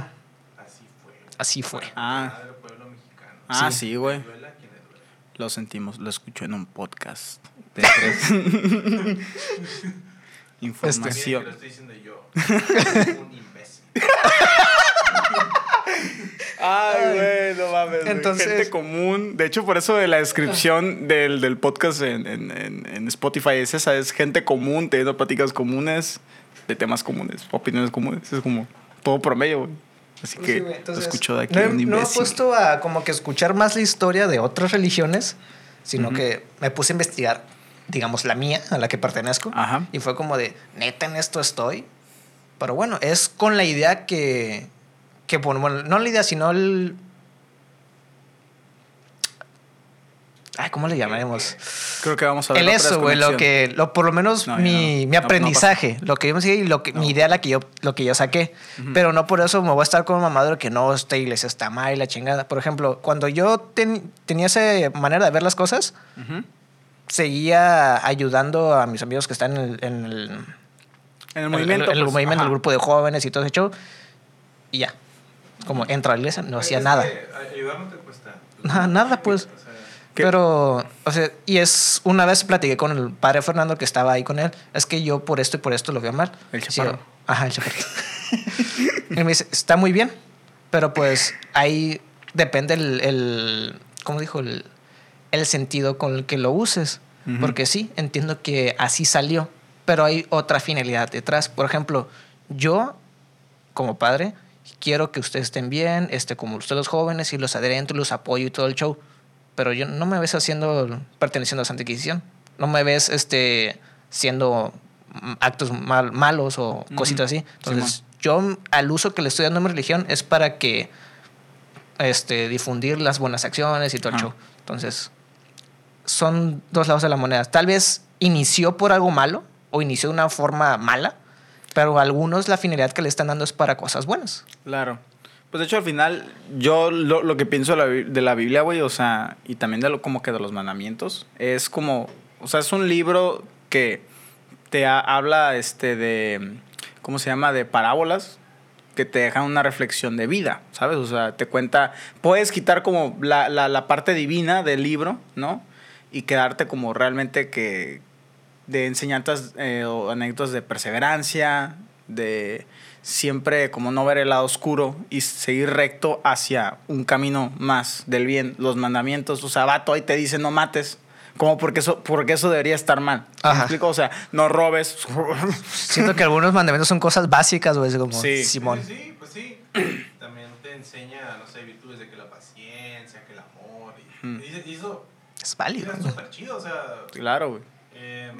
S3: Así fue.
S2: Así fue.
S1: Ah.
S3: Madre pueblo mexicano.
S1: Ah,
S2: Sí.
S1: sí, güey. Lo sentimos, lo escuchó en un podcast. De tres. [laughs] Información.
S3: que lo estoy diciendo yo. [laughs] un imbécil.
S1: Ay, güey, no mames.
S2: Entonces-
S1: Gente común. De hecho, por eso de la descripción [laughs] del, del podcast en, en- en- Spotify es esa: es gente común, teniendo pláticas comunes de temas comunes, opiniones comunes. Es como todo promedio, güey. Así que lo escucho de aquí
S2: no,
S1: un
S2: no he puesto a como que escuchar más la historia de otras religiones, sino
S1: Ujú.
S2: que me puse a investigar, digamos, la mía, a la que pertenezco.
S1: Ajá.
S2: Y fue como de, neta, en esto estoy. Pero bueno, es con la idea que, que bueno, bueno, no la idea, sino el... Ay, ¿cómo le llamaremos?
S1: Creo que vamos a ver.
S2: El eso, güey, lo que, lo, por lo menos
S1: No,
S2: mi,
S1: no.
S2: mi
S1: no
S2: aprendizaje, lo que yo me seguí y lo que, mi idea, la que yo, lo que yo saqué. Pero no por eso me voy a estar con mamadro de que no, esta iglesia está mal y la chingada. Por ejemplo, cuando yo ten- tenía esa manera de ver las cosas, seguía ayudando a mis amigos que están en el, en el,
S1: En el movimiento.
S2: en el
S1: pues,
S2: movimiento,
S1: ajá.
S2: el grupo de jóvenes y todo ese show. Y ya. Como entra a la iglesia, no hacía
S3: Es
S2: nada.
S3: ayudar no te cuesta.
S2: Nada, nada, pues.
S3: O sea,
S1: ¿Qué?
S2: Pero, o sea, y es una vez platiqué con el padre Fernando que estaba ahí con él. Es que yo por esto y por esto lo veo mal.
S1: El
S2: Sí,
S1: chaparro.
S2: ajá, el chaparro. [laughs] y me dice, está muy bien, pero pues ahí depende el, el ¿cómo dijo? El, el sentido con el que lo uses.
S1: Ujú.
S2: Porque sí, entiendo que así salió, pero hay otra finalidad detrás. Por ejemplo, yo, como padre, quiero que ustedes estén bien, este, como ustedes los jóvenes, y los adentro, los apoyo y todo el show. Pero yo no me ves haciendo, perteneciendo a Santa Inquisición. No me ves este, siendo actos mal- malos o cositas así. Entonces, yo al uso que le estoy dando a mi religión es para que este, difundir las buenas acciones y todo el show. Entonces, son dos lados de la moneda. Tal vez inició por algo malo o inició de una forma mala, pero algunos la finalidad que le están dando es para cosas buenas.
S1: Claro. Pues de hecho al final yo lo, lo que pienso de la, Biblia, güey, o sea, y también de lo como que de los mandamientos, es como, o sea, es un libro que te ha- habla este de, ¿cómo se llama? De parábolas que te dejan una reflexión de vida, ¿sabes? O sea, te cuenta, puedes quitar como la, la, la parte divina del libro, ¿no? Y quedarte como realmente que de enseñanzas eh, o anécdotas de perseverancia, de siempre como no ver el lado oscuro y seguir recto hacia un camino más del bien, los mandamientos, o sea, vato ahí te dice no mates, como porque eso, porque eso debería estar mal. ¿Me
S2: Ajá.
S1: explico? O sea, no robes. [laughs]
S2: Siento que algunos mandamientos son cosas básicas, güey, como
S1: Sí.
S2: Simón.
S3: Sí, sí, pues sí. [clears throat] También enseña, no sé, virtudes de que la paciencia, que el amor. Y,
S1: Mm.
S3: y- eso
S2: Es válido.
S3: es súper chido, o sea.
S1: Claro, güey.
S3: Eh,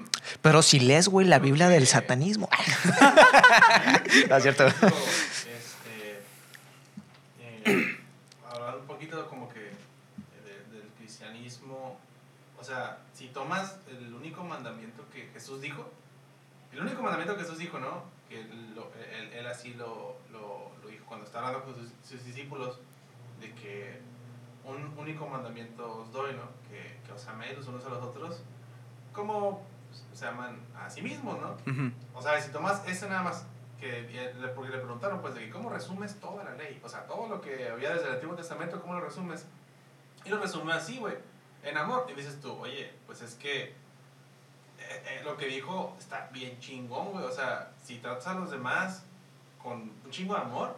S2: Pero si lees, güey, la Biblia del satanismo. [laughs] [laughs] no es cierto.
S3: este, eh, hablar un poquito como que de- del cristianismo, o sea, si tomas el único mandamiento que Jesús dijo, el único mandamiento que Jesús dijo, ¿no? Que lo- él, él así lo, lo, lo dijo cuando estaba hablando con sus, sus discípulos, de que un único mandamiento os doy, ¿no? Que, que os améis los unos a los otros, como se aman a sí mismos, ¿no?
S1: Ujú.
S3: O sea, si tomas ese nada más, que porque le preguntaron, pues, de que cómo resumes toda la ley, o sea, todo lo que había desde el Antiguo Testamento, ¿cómo lo resumes? Y lo resume así, güey, en amor. Y dices tú, oye, pues es que eh, eh, lo que dijo está bien chingón, güey. O sea, si tratas a los demás con un chingo de amor,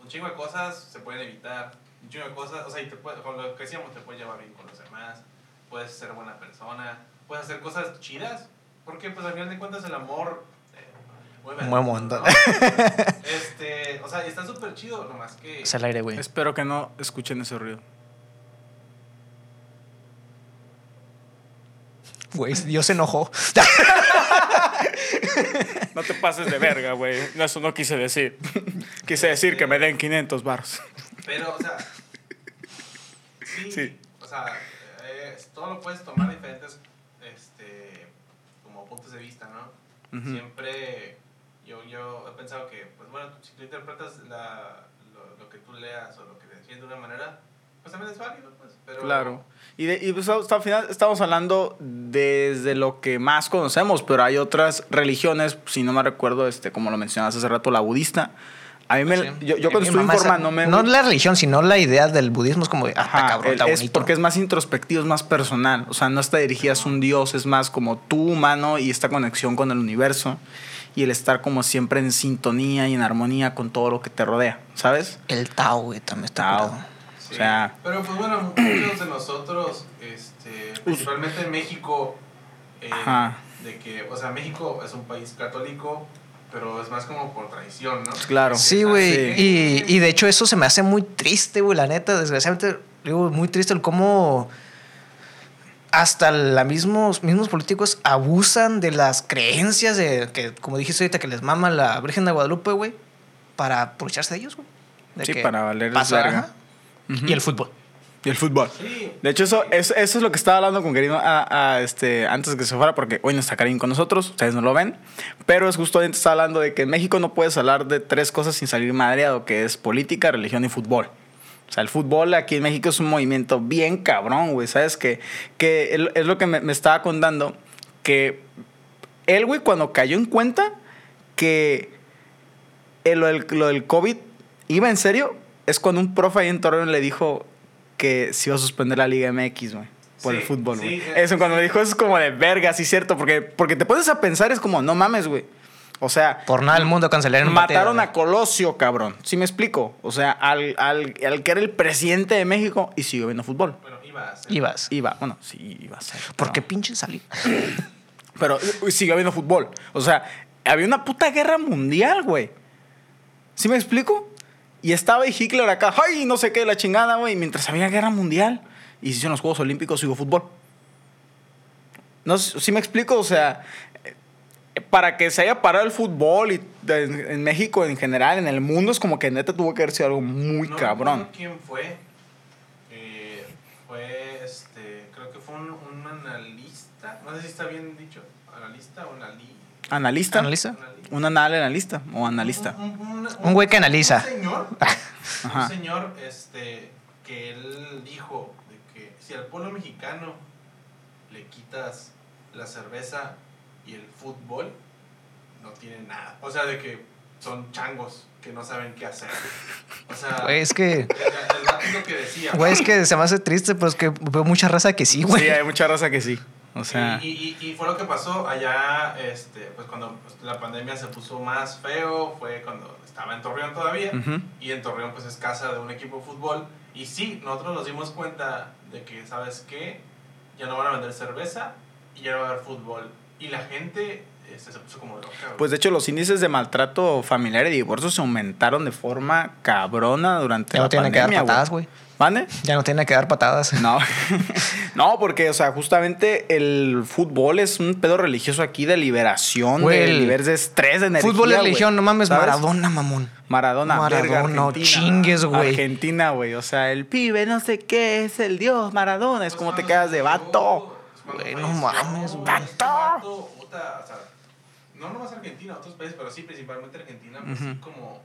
S3: un chingo de cosas se pueden evitar, un chingo de cosas, o sea, y te puede- con lo que decíamos, te puedes llevar bien con los demás, puedes ser buena persona, puedes hacer cosas chidas, porque pues al final de cuentas el amor... eh, mueve mundo. ¿no? [laughs] este, o sea, y está súper chido, nomás que...
S2: Es el aire, güey.
S1: Espero que no escuchen ese ruido.
S2: Güey, Dios se enojó. [laughs]
S1: No te pases de verga, güey. No, Eso no quise decir. [laughs] quise decir que me den 500 bars.
S3: Pero, o sea, sí,
S1: Sí.
S3: o sea, eh, todo lo puedes tomar diferentes, puntos de vista, ¿no?
S1: Ujú.
S3: Siempre, yo, yo he pensado que, pues bueno, si tú interpretas la, lo, lo que tú leas o lo que decías de una manera, pues también es válido, pues, pero...
S1: Claro. Y, de- y pues hasta al final estamos hablando desde lo que más conocemos, pero hay otras religiones, si no me recuerdo, este, como lo mencionaste hace rato, la budista. A mí me,
S2: Sí.
S1: yo, yo cuando estuve informándome...
S2: No la religión, sino la idea del budismo es como, de, ah,
S1: Ajá,
S2: cabrón,
S1: el-
S2: está
S1: es
S2: bonito.
S1: porque es más introspectivo, es más personal. O sea, no está dirigida a un dios, es más como tú humano y esta conexión con el universo y el estar como siempre en sintonía y en armonía con todo lo que te rodea, ¿sabes?
S2: El Tao, güey, también está
S1: Tao.
S3: Sí.
S1: O sea-
S3: Pero pues bueno, muchos de nosotros, este, principalmente en México, eh,
S1: Ajá.
S3: de que, o sea, México es un país católico, pero es más como por tradición, ¿no?
S1: Claro.
S2: Sí, güey.
S1: Sí.
S2: Y, y de hecho eso se me hace muy triste, güey, la neta. Desgraciadamente, digo, muy triste el cómo hasta los mismos, mismos políticos abusan de las creencias de que, como dijiste ahorita, que les mama la Virgen de Guadalupe, güey, para aprovecharse de ellos, güey.
S1: Sí,
S2: que
S1: para valerles
S2: pasa,
S1: verga.
S2: Y el fútbol.
S1: Y el fútbol.
S3: Sí.
S1: De hecho, eso, eso, eso es lo que estaba hablando con Karina a- a, este, antes de que se fuera, porque hoy no está Karim con nosotros, ustedes no lo ven, pero es justo estaba hablando de que en México no puedes hablar de tres cosas sin salir madreado, que es política, religión y fútbol. O sea, el fútbol aquí en México es un movimiento bien cabrón, güey, ¿sabes? Que, que es- es lo que me, me estaba contando, que él, güey, cuando cayó en cuenta que el- lo, del, lo del COVID iba en serio, es cuando un profe ahí en Torreón le dijo que se iba a suspender la Liga MX, güey. Por
S3: Sí,
S1: el fútbol,
S3: sí,
S1: güey. eso, cuando me dijo eso es como de verga, sí, cierto. Porque, porque te pones a pensar, es como, no mames, güey. O sea,
S2: Por nada el mundo cancelaron
S1: mataron a Colosio, cabrón. ¿Sí me explico? O sea, al, al, al que era el presidente de México y siguió viendo fútbol.
S3: Bueno, iba a ser.
S2: Ibas.
S1: Iba, bueno, sí, iba a ser.
S2: ¿Por [coughs]
S1: pero-
S2: qué pinche salí?
S1: Pero siguió habiendo fútbol. O sea, había una puta guerra mundial, güey. ¿Sí me explico? Y estaba ahí Hitler acá, ¡ay! No sé qué, la chingada, güey. Mientras había guerra mundial y se hicieron los Juegos Olímpicos y hubo fútbol. No sé si me explico, o sea, para que se haya parado el fútbol y en, en México en general, en el mundo, es como que neta tuvo que haber sido algo muy
S3: No
S1: cabrón.
S3: quién fue. Eh, fue, este, creo que fue un, un analista. No sé si está bien dicho. Analista o analí.
S1: ¿Analista?
S2: ¿Analista?
S1: ¿Un anal analista o analista?
S3: Un, un-
S2: Un güey que analiza.
S3: Un señor, [laughs]
S1: Ajá.
S3: un señor este, que él dijo de que si al pueblo mexicano le quitas la cerveza y el fútbol, no tiene nada. O sea, de que son changos que no saben qué hacer. O sea,
S2: Güey, es que,
S3: el, el vato es lo que decía.
S2: güey, es que se me hace triste, pero es que veo mucha raza que sí, güey.
S1: Sí, hay mucha raza que sí. O sea,
S3: y, y, y fue lo que pasó allá, este, pues cuando pues, la pandemia se puso más feo, fue cuando estaba en Torreón todavía, y en Torreón pues es casa de un equipo de fútbol, y sí, nosotros nos dimos cuenta de que, ¿sabes qué? Ya no van a vender cerveza y ya no va a haber fútbol. Y la gente este, se puso como loca, güey.
S1: Pues de hecho los índices de maltrato familiar y divorcio se aumentaron de forma cabrona durante
S2: Ya
S1: la
S2: no tienen que dar
S1: pandemia,
S2: patadas, güey.
S1: ¿Mande?
S2: Ya no tiene que dar patadas.
S1: No. [laughs] no, porque, o sea, justamente el fútbol es un pedo religioso aquí de liberación,
S2: Güey,
S1: de
S2: el
S1: niveles de estrés, de energía.
S2: Fútbol es
S1: güey.
S2: religión, no mames,
S1: ¿Sabes?
S2: Maradona, mamón.
S1: Maradona,
S2: Maradona,
S1: verga,
S2: no
S1: Argentina.
S2: chingues, güey.
S1: Argentina, güey. O sea, el pibe no sé qué es el dios Maradona. Es como te quedas de vato.
S2: Güey, no mames,
S3: vato, no nomás Argentina, otros países, pero sí, principalmente Argentina, pues sí, como.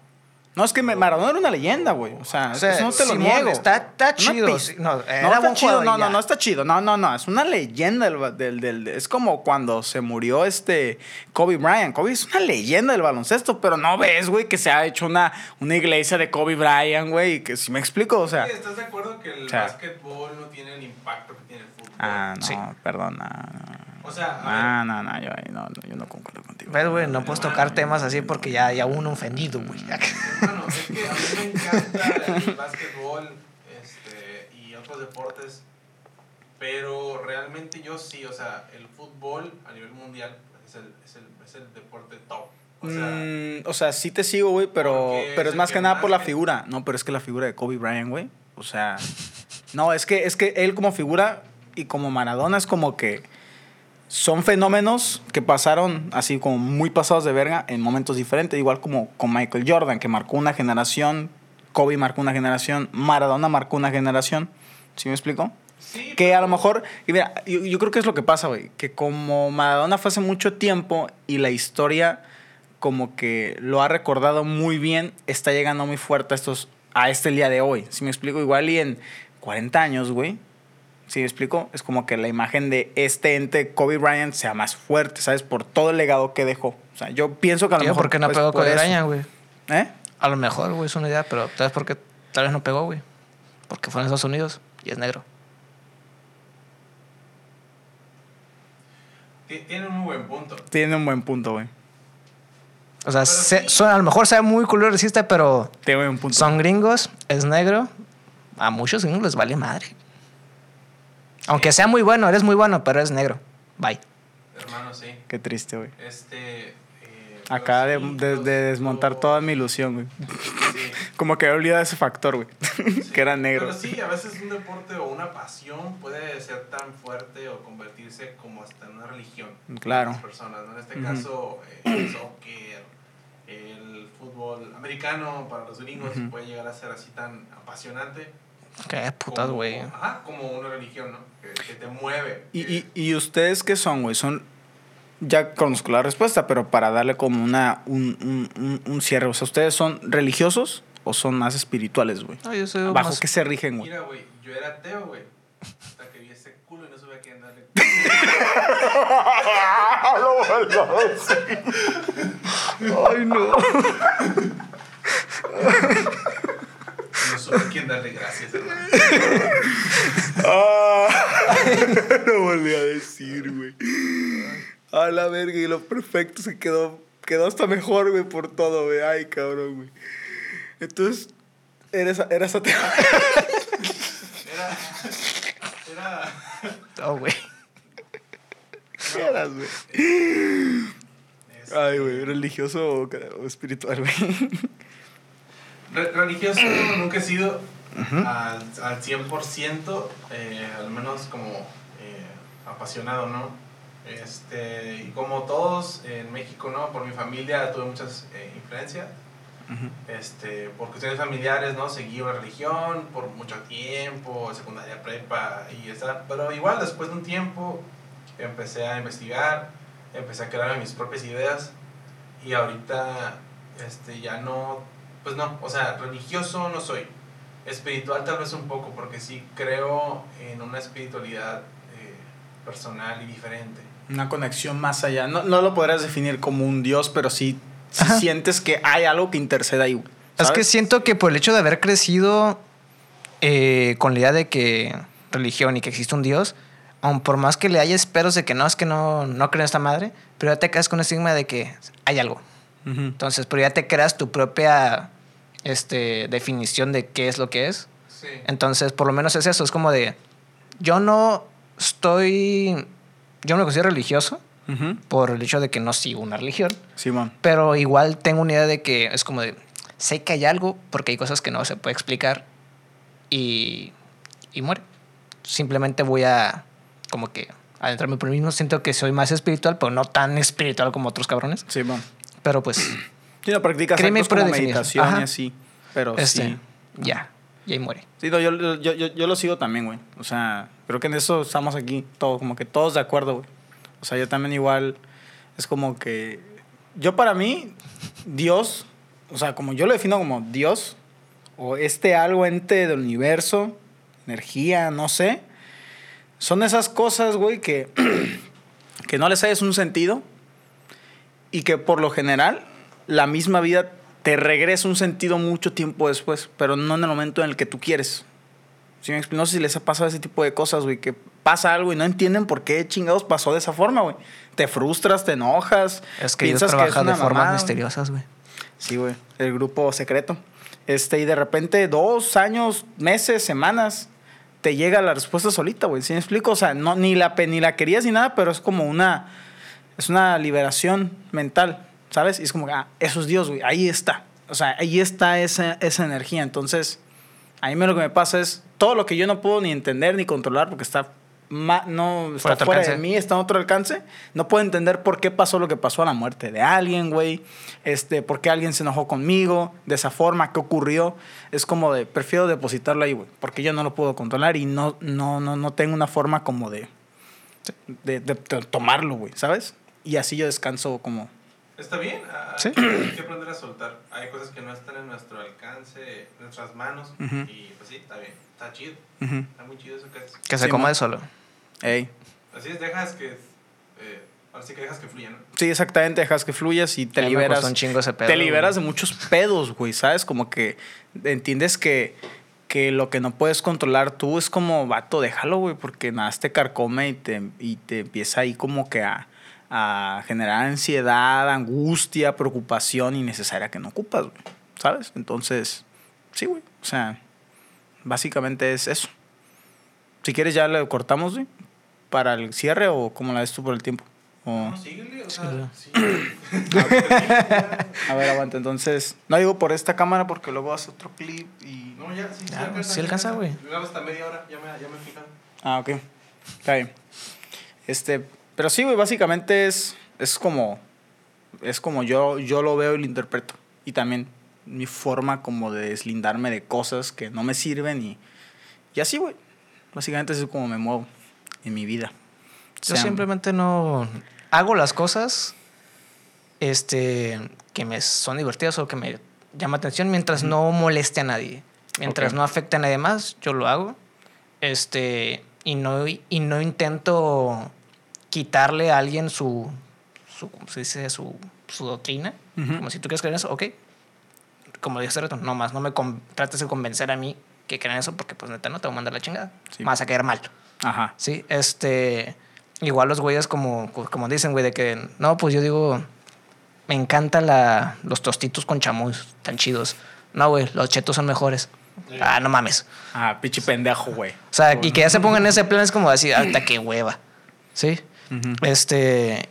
S1: No, es que me- Maradona era una leyenda, güey. O sea,
S2: O sea,
S1: eso no te lo
S2: Simón,
S1: niego.
S2: Está, chido. No,
S1: No, está
S2: buen
S1: chido, no, no, no está chido. No, no, no. Es una leyenda del, del, del- del- Es como cuando se murió este Kobe Bryant. Kobe es una leyenda del baloncesto, pero no ves, güey, que se ha hecho una, una iglesia de Kobe Bryant, güey. y Que si me explico, o sea.
S3: Sí, ¿Estás de acuerdo que el
S1: o sea-
S3: básquetbol no tiene el impacto que tiene el fútbol?
S1: Ah, no,
S2: Sí.
S1: perdón. No,
S3: O sea, a
S1: no, no, no, yo, ahí no, no, yo no concuerdo contigo.
S2: Ves, güey, no puedes tocar temas así porque ya, ya uno ofendido, güey.
S3: Bueno, es que a mí me encanta el básquetbol este, y otros deportes, pero realmente yo sí, o sea, el fútbol a nivel mundial es el, es el, es el deporte top. O sea,
S1: Mm, o sea, sí te sigo, güey, pero, pero
S3: es
S1: más
S3: que
S1: que nada
S3: más
S1: por la figura. No, pero es que la figura de Kobe Bryant, güey. O sea, no, es que, es que él como figura y como Maradona es como que son fenómenos que pasaron así como muy pasados de verga en momentos diferentes. Igual como con Michael Jordan, que marcó una generación, Kobe marcó una generación, Maradona marcó una generación. ¿Sí me explico?
S3: sí,
S1: Que a lo mejor, y mira, yo, yo creo que es lo que pasa, güey, que como Maradona fue hace mucho tiempo y la historia como que lo ha recordado muy bien, está llegando muy fuerte a estos a este día de hoy. Si me explico, igual y en 40 años, güey. Si me explico, es como que la imagen de este ente Kobe Bryant sea más fuerte, ¿sabes? Por todo el legado que dejó. O sea, yo pienso que a lo
S2: Tío,
S1: mejor
S2: ¿por qué no
S1: pues,
S2: pegó
S1: eso.
S2: Araña, güey?
S1: ¿Eh?
S2: A lo mejor, güey, es una idea, pero ¿sabes por qué tal vez no pegó, güey? Porque fue en Estados Unidos y es negro.
S3: ti- tiene un muy buen punto.
S1: Tiene un buen punto, güey.
S2: O sea, se-
S3: sí.
S2: son- a lo mejor sabe muy culo racista, pero
S1: Tiene un buen punto.
S2: son gringos, es negro. A muchos gringos les vale madre. Aunque sea muy bueno, eres muy bueno, pero es negro. Bye.
S3: Hermano, sí.
S1: Qué triste, güey.
S3: Este. eh,
S1: Acaba de, desmontar toda mi ilusión, güey.
S3: Sí. [laughs]
S1: Como que había olvidado ese factor, güey. [laughs] que era negro.
S3: Pero sí, a veces un deporte o una pasión puede ser tan fuerte o convertirse como hasta en una religión.
S1: Claro.
S3: Las personas, ¿no? En este caso, eh, el soccer, el fútbol americano para los gringos puede llegar a ser así tan apasionante.
S2: Qué putas, güey.
S3: Ajá, como una religión, ¿no? Que, que te mueve.
S1: ¿Y, y, y ustedes qué son, güey? Son. Ya conozco la respuesta, pero para darle como una, un, un, un- un cierre. O sea, ¿ustedes son religiosos o son más espirituales, güey?
S2: No, yo soy
S1: ¿Bajo
S2: más-
S1: qué se rigen, güey?
S3: Mira, güey, yo era ateo, güey. Hasta que vi ese culo y no supe [laughs] a quién darle.
S1: Ay, no. [laughs]
S3: No supe a quién darle gracias, hermano.
S1: Ah, [laughs] lo volví a decir, güey. A la verga, y lo perfecto se quedó, quedó hasta mejor, güey, por todo, güey. Ay, cabrón, güey. Entonces, eres, eras ateo.
S3: Era. Era.
S2: Oh, güey.
S1: ¿Qué eras, güey?
S3: este,
S1: Ay, güey, religioso o, o espiritual, güey.
S3: Re- religioso [clears throat] nunca he sido al, al 100%, eh, al menos como eh, apasionado, ¿no? Este, y como todos en México, ¿no? Por mi familia tuve muchas eh, influencias. Este, por cuestiones familiares, ¿no? Seguí una religión por mucho tiempo, secundaria, prepa y esa. Pero igual después de un tiempo empecé a investigar, empecé a crear mis propias ideas y ahorita este, ya no, pues no, o sea, religioso no soy. Espiritual tal vez un poco, porque sí creo en una espiritualidad eh, personal y diferente.
S1: Una conexión más allá. No, no lo podrás definir como un dios, pero sí, sientes que hay algo que intercede ahí.
S2: Es que siento que por el hecho de haber crecido eh, con la idea de que religión y que existe un Dios, aun por más que le haya esperos de que no, es que no, no creo en esta madre, pero ya te quedas con el estigma de que hay algo. Entonces, pero ya te creas tu propia este, definición de qué es lo que es.
S3: Sí.
S2: Entonces, por lo menos es eso, es como de, yo no estoy, yo no me considero religioso,
S1: Ujú.
S2: por el hecho de que no sigo una religión.
S1: Simón.
S2: Pero igual tengo una idea de que es como de, sé que hay algo porque hay cosas que no se puede explicar y, y muere. Simplemente voy a como que adentrarme por mí mismo. Siento que soy más espiritual, pero no tan espiritual como otros cabrones.
S1: Simón.
S2: Pero pues,
S1: Sí, no practicas
S2: Créeme,
S1: actos como meditación y así. Pero
S2: este,
S1: sí.
S2: ya, y ahí muere.
S1: Sí, no, yo, yo, yo, yo lo sigo también, güey. O sea, creo que en eso estamos aquí, todos, como que todos de acuerdo, güey. O sea, yo también igual, es como que, yo para mí, Dios, o sea, como yo lo defino como Dios, o este algo ente del universo, energía, no sé, son esas cosas, güey, que, [clears throat] que no les hayas un sentido y que por lo general la misma vida te regresa un sentido mucho tiempo después, pero no en el momento en el que tú quieres. ¿Sí me explico? No sé si les ha pasado ese tipo de cosas, güey, que pasa algo y no entienden por qué chingados pasó de esa forma, güey. Te frustras, te enojas.
S2: Es que ellos
S1: piensas
S2: trabajan
S1: una
S2: de formas
S1: mamada,
S2: misteriosas, güey.
S1: Sí, güey. El grupo secreto. Este, y de repente, dos años, meses, semanas, te llega la respuesta solita, güey. ¿Sí me explico? O sea, no, ni, la, ni la querías ni nada, pero es como una. Es una liberación mental, ¿sabes? Y es como, ah, eso es Dios, güey. Ahí está. O sea, ahí está esa, esa energía. Entonces, a mí lo que me pasa es todo lo que yo no puedo ni entender ni controlar porque está. ma- no está
S2: Fuera
S1: fuera de mí, está en otro alcance. No puedo entender por qué pasó lo que pasó a la muerte de alguien, güey. Este, por qué alguien se enojó conmigo de esa forma, qué ocurrió. Es como de, prefiero depositarlo ahí, güey. Porque yo no lo puedo controlar y no, no, no, no tengo una forma como de, de, de- de tomarlo, güey, ¿sabes? Y así yo descanso como...
S3: Está bien, ah,
S2: Sí.
S3: hay que aprender a soltar. Hay cosas que no están en nuestro alcance, en nuestras manos. Y pues sí, está bien, está chido. Está muy chido eso que haces.
S2: Que se
S1: Sí,
S2: acomode
S1: man.
S2: solo.
S1: Ey.
S3: Así es, dejas que. Eh, ahora sí que dejas que fluya, ¿no?
S1: Sí, exactamente, dejas que fluyas y te liberas.
S2: un chingo ese pedo,
S1: te liberas de muchos pedos, güey, ¿sabes? Como que entiendes que, que lo que no puedes controlar tú es como, vato, déjalo, güey, porque nada, te carcome y te, y te empieza ahí como que a, a generar ansiedad, angustia, preocupación innecesaria que no ocupas, güey, ¿sabes? Entonces, sí, güey, o sea, básicamente es eso. Si quieres ya le cortamos, güey, para el cierre o cómo la ves tú por el tiempo. O-
S3: No, síguele, o
S2: Sí,
S3: sea,
S2: sí.
S3: sí.
S1: A ver, aguanta. Entonces, no digo por esta cámara porque luego hace otro clip y.
S3: No, ya, sí, sí,
S2: Ah,
S3: alcanza,
S2: sí alcanza, güey.
S3: Luego hasta media hora, ya me, ya me he fijado.
S1: Ah, ok. Está bien. Este, pero sí, güey, básicamente es, es como. Es como yo, yo lo veo y lo interpreto. Y también mi forma como de deslindarme de cosas que no me sirven y. Y así, güey. Básicamente es como me muevo en mi vida.
S2: Yo simplemente no hago las cosas este, que me son divertidas o que me llama atención mientras no moleste a nadie. Mientras
S1: Ok.
S2: no afecte a nadie más, yo lo hago. Este, y no, y no intento quitarle a alguien su, su ¿cómo se dice? Su, su doctrina.
S1: Ujú.
S2: Como si tú quieres creer en eso, ok. Como dije hace rato, no más, no me trates de convencer a mí que crean eso porque pues neta no te voy a mandar la chingada.
S1: Sí.
S2: Vas a caer mal.
S1: Ajá.
S2: Sí, este. Igual los güeyes, como, como dicen, güey, de que. No, pues yo digo. Me encanta la, los tostitos con chamoy, tan chidos. No, güey, los chetos son mejores. Ah, no mames.
S1: Ah, pinche pendejo, güey.
S2: O sea, y que ya se pongan en ese plan es como decir, hasta qué hueva. Sí. Este.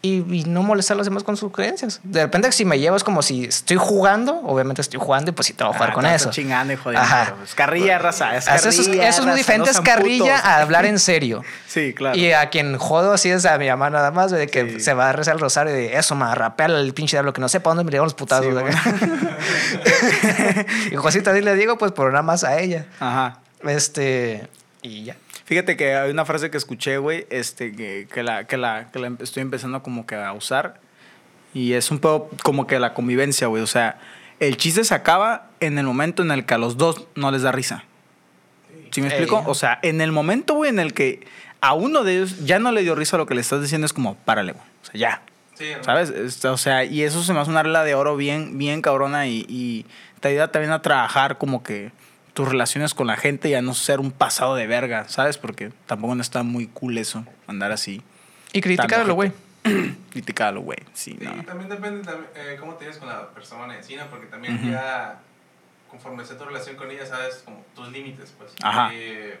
S2: Y, y no molestar a los demás con sus creencias. De repente, si me llevo, es como si estoy jugando, obviamente estoy jugando y pues sí te voy a jugar
S1: Ah,
S2: con eso.
S1: chingando, hijo de
S2: Ajá.
S1: Es carrilla, raza. Es
S2: Eso,
S1: carrilla,
S2: es, eso es muy diferente,
S1: no
S2: es carrilla
S1: putos.
S2: a hablar en serio. [laughs]
S1: Sí, claro.
S2: Y a quien jodo así es a mi mamá nada más, de que
S1: Sí.
S2: se va a rezar el rosario y de eso, ma, rapea el pinche diablo, que no sepa dónde me llevan los putados.
S1: Sí, bueno. [laughs]
S2: y Josita sí le digo, pues, por nada más a ella.
S1: Ajá.
S2: Este. Y ya.
S1: Fíjate que hay una frase que escuché, güey, este, que, que, la, que, la, que la em- estoy empezando como que a usar. Y es un poco como que la convivencia, güey. O sea, el chiste se acaba en el momento en el que a los dos no les da risa. ¿Sí me
S2: Ey.
S1: explico? O sea, en el momento, güey, en el que a uno de ellos ya no le dio risa lo que le estás diciendo, es como, párale, güey. O sea, ya.
S3: Sí.
S1: ¿Sabes? Este, O sea, y eso se me hace una regla de oro bien, bien cabrona y, y te ayuda también a trabajar como que tus relaciones con la gente y a no ser un pasado de verga, ¿sabes? Porque tampoco no está muy cool eso, andar así.
S2: Y criticarlo, güey. [clears throat]
S1: Criticarlo, güey. Sí,
S3: Sí,
S1: no.
S3: también depende también, eh, cómo te con la persona encima, porque también
S1: Ujú.
S3: ya, conforme sea tu relación con ella, sabes como tus límites, pues.
S1: Ajá.
S3: Eh,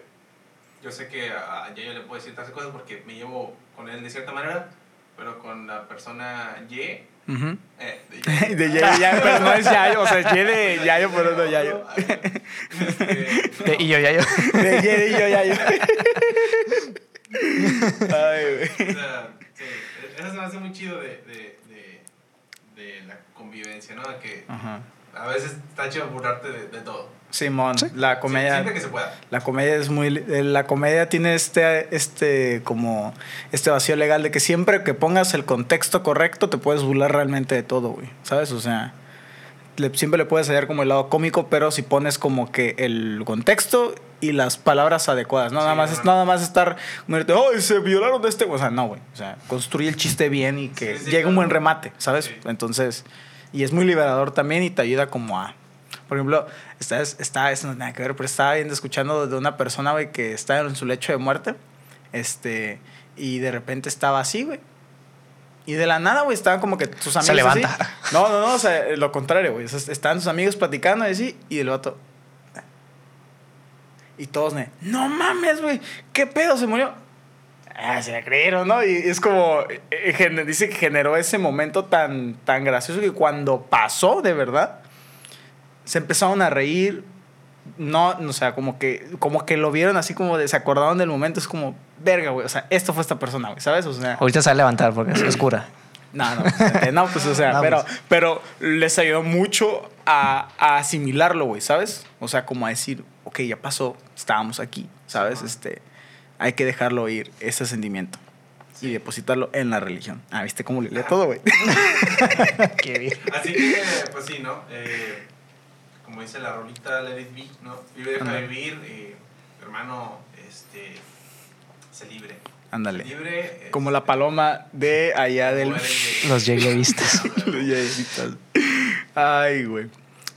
S3: yo sé que a a Yayo le puedo decir tantas cosas porque me llevo con él de cierta manera, pero con la persona Y. Eh, [laughs] de
S1: Yayo, Yayo, pero no es Yayo, o sea, es Y de [laughs] Yayo, pero no Yayo.
S3: Este,
S2: De- y yo ya yo.
S1: De Y de yo, Yayo. Ay, güey. [laughs]
S3: O sea, sí, eso se me hace muy chido de, de, de, de la convivencia, ¿no? De que
S1: Ajá.
S3: a veces está chido burlarte de, de todo.
S1: Simón, la comedia.
S3: Siempre que se pueda.
S1: La comedia es muy. eh, La comedia tiene este, este, como. Este vacío legal de que siempre que pongas el contexto correcto te puedes burlar realmente de todo, güey. ¿Sabes? O sea. le- siempre le puedes hallar como el lado cómico, pero si pones como que el contexto y las palabras adecuadas. No,
S3: Sí,
S1: nada más es nada más estar. ¡Ay, se violaron de este! O sea, no, güey. O sea, construye el chiste bien y que
S3: Sí, sí,
S1: llegue un buen remate, ¿sabes?
S3: Sí.
S1: Entonces. Y es muy liberador también y te ayuda como a. Por ejemplo, está, está, eso no tiene nada que ver, pero estaba viendo, escuchando de una persona, güey, que está en su lecho de muerte. Este, y de repente estaba así, güey. Y de la nada, güey, estaban como que sus amigos.
S2: Se
S1: así.
S2: levanta. [laughs]
S1: No, no, no, o sea, lo contrario, güey. Estaban sus amigos platicando y así, y el vato. Y todos, me, no mames, güey, ¿qué pedo? Se murió. Ah, se la creyeron, ¿no? Y es como, eh, eh, dice que generó ese momento tan, tan gracioso que cuando pasó, de verdad, se empezaron a reír. No, o sea, como que, como que lo vieron así como de, se acordaron del momento. Es como, verga, güey. O sea, esto fue esta persona, güey, ¿sabes? O sea,
S2: Ahorita se va a levantar porque es oscura.
S1: no, no, pues, no, pues o sea, [laughs]
S2: No,
S1: pero,
S2: pues.
S1: pero les ayudó mucho a, a asimilarlo, güey, ¿sabes? O sea, como a decir, ok, ya pasó, estábamos aquí, ¿sabes? Este, hay que dejarlo ir, ese sentimiento. Y depositarlo en la religión. Ah, ¿viste cómo le lee todo, güey? [laughs]
S2: Qué bien.
S3: Así que, pues sí, ¿no? Eh, como dice la rolita Let It Be, ¿no? Vive, deja vivir, eh, hermano, este, sé libre.
S1: Ándale.
S3: Libre. eh,
S1: Como la paloma de allá del...
S3: de- [laughs]
S2: Los lleguevistas. [laughs]
S1: Los yayecitos. Ay, güey.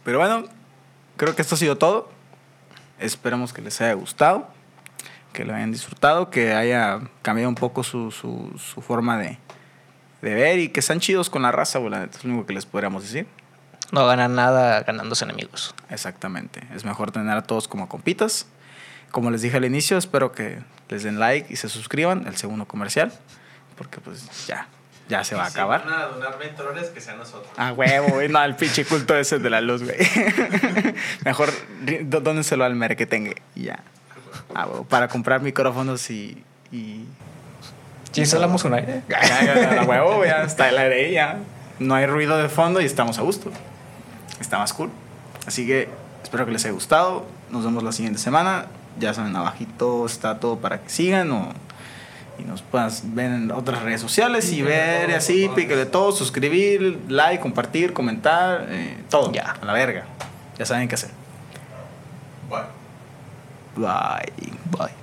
S1: Pero bueno, creo que esto ha sido todo. Esperamos que les haya gustado, que lo hayan disfrutado, que haya cambiado un poco su, su, su forma de, de ver y que sean chidos con la raza, güey. Es lo único que les podríamos decir.
S2: No ganan nada ganándose enemigos.
S1: Exactamente. Es mejor tener a todos como compitas. Como les dije al inicio, espero que les den like y se suscriban. El segundo comercial. Porque pues ya, ya se va a
S3: Si
S1: acabar.
S3: van a donar 20 dólares, que sean nosotros.
S1: Ah, huevo, güey. No, el pinche culto ese de la luz, güey. [laughs] Mejor dónenselo al merequetengue y ya. Ah, huevo, para comprar micrófonos y. y...
S2: ¿Sí instalamos un aire?
S1: Ya, ya, ya, a huevo, ya está el aire ahí, ya. No hay ruido de fondo y estamos a gusto. Está más cool. Así que espero que les haya gustado. Nos vemos la siguiente semana. Ya saben, abajito está todo para que sigan o y nos puedas ver en otras redes sociales y ver y
S3: todo,
S1: así,
S3: todo.
S1: píquele todo, suscribir, like, compartir, comentar, eh, todo.
S2: Ya.
S1: A la verga. Ya saben qué hacer.
S3: Bueno.
S1: Bye.
S2: Bye.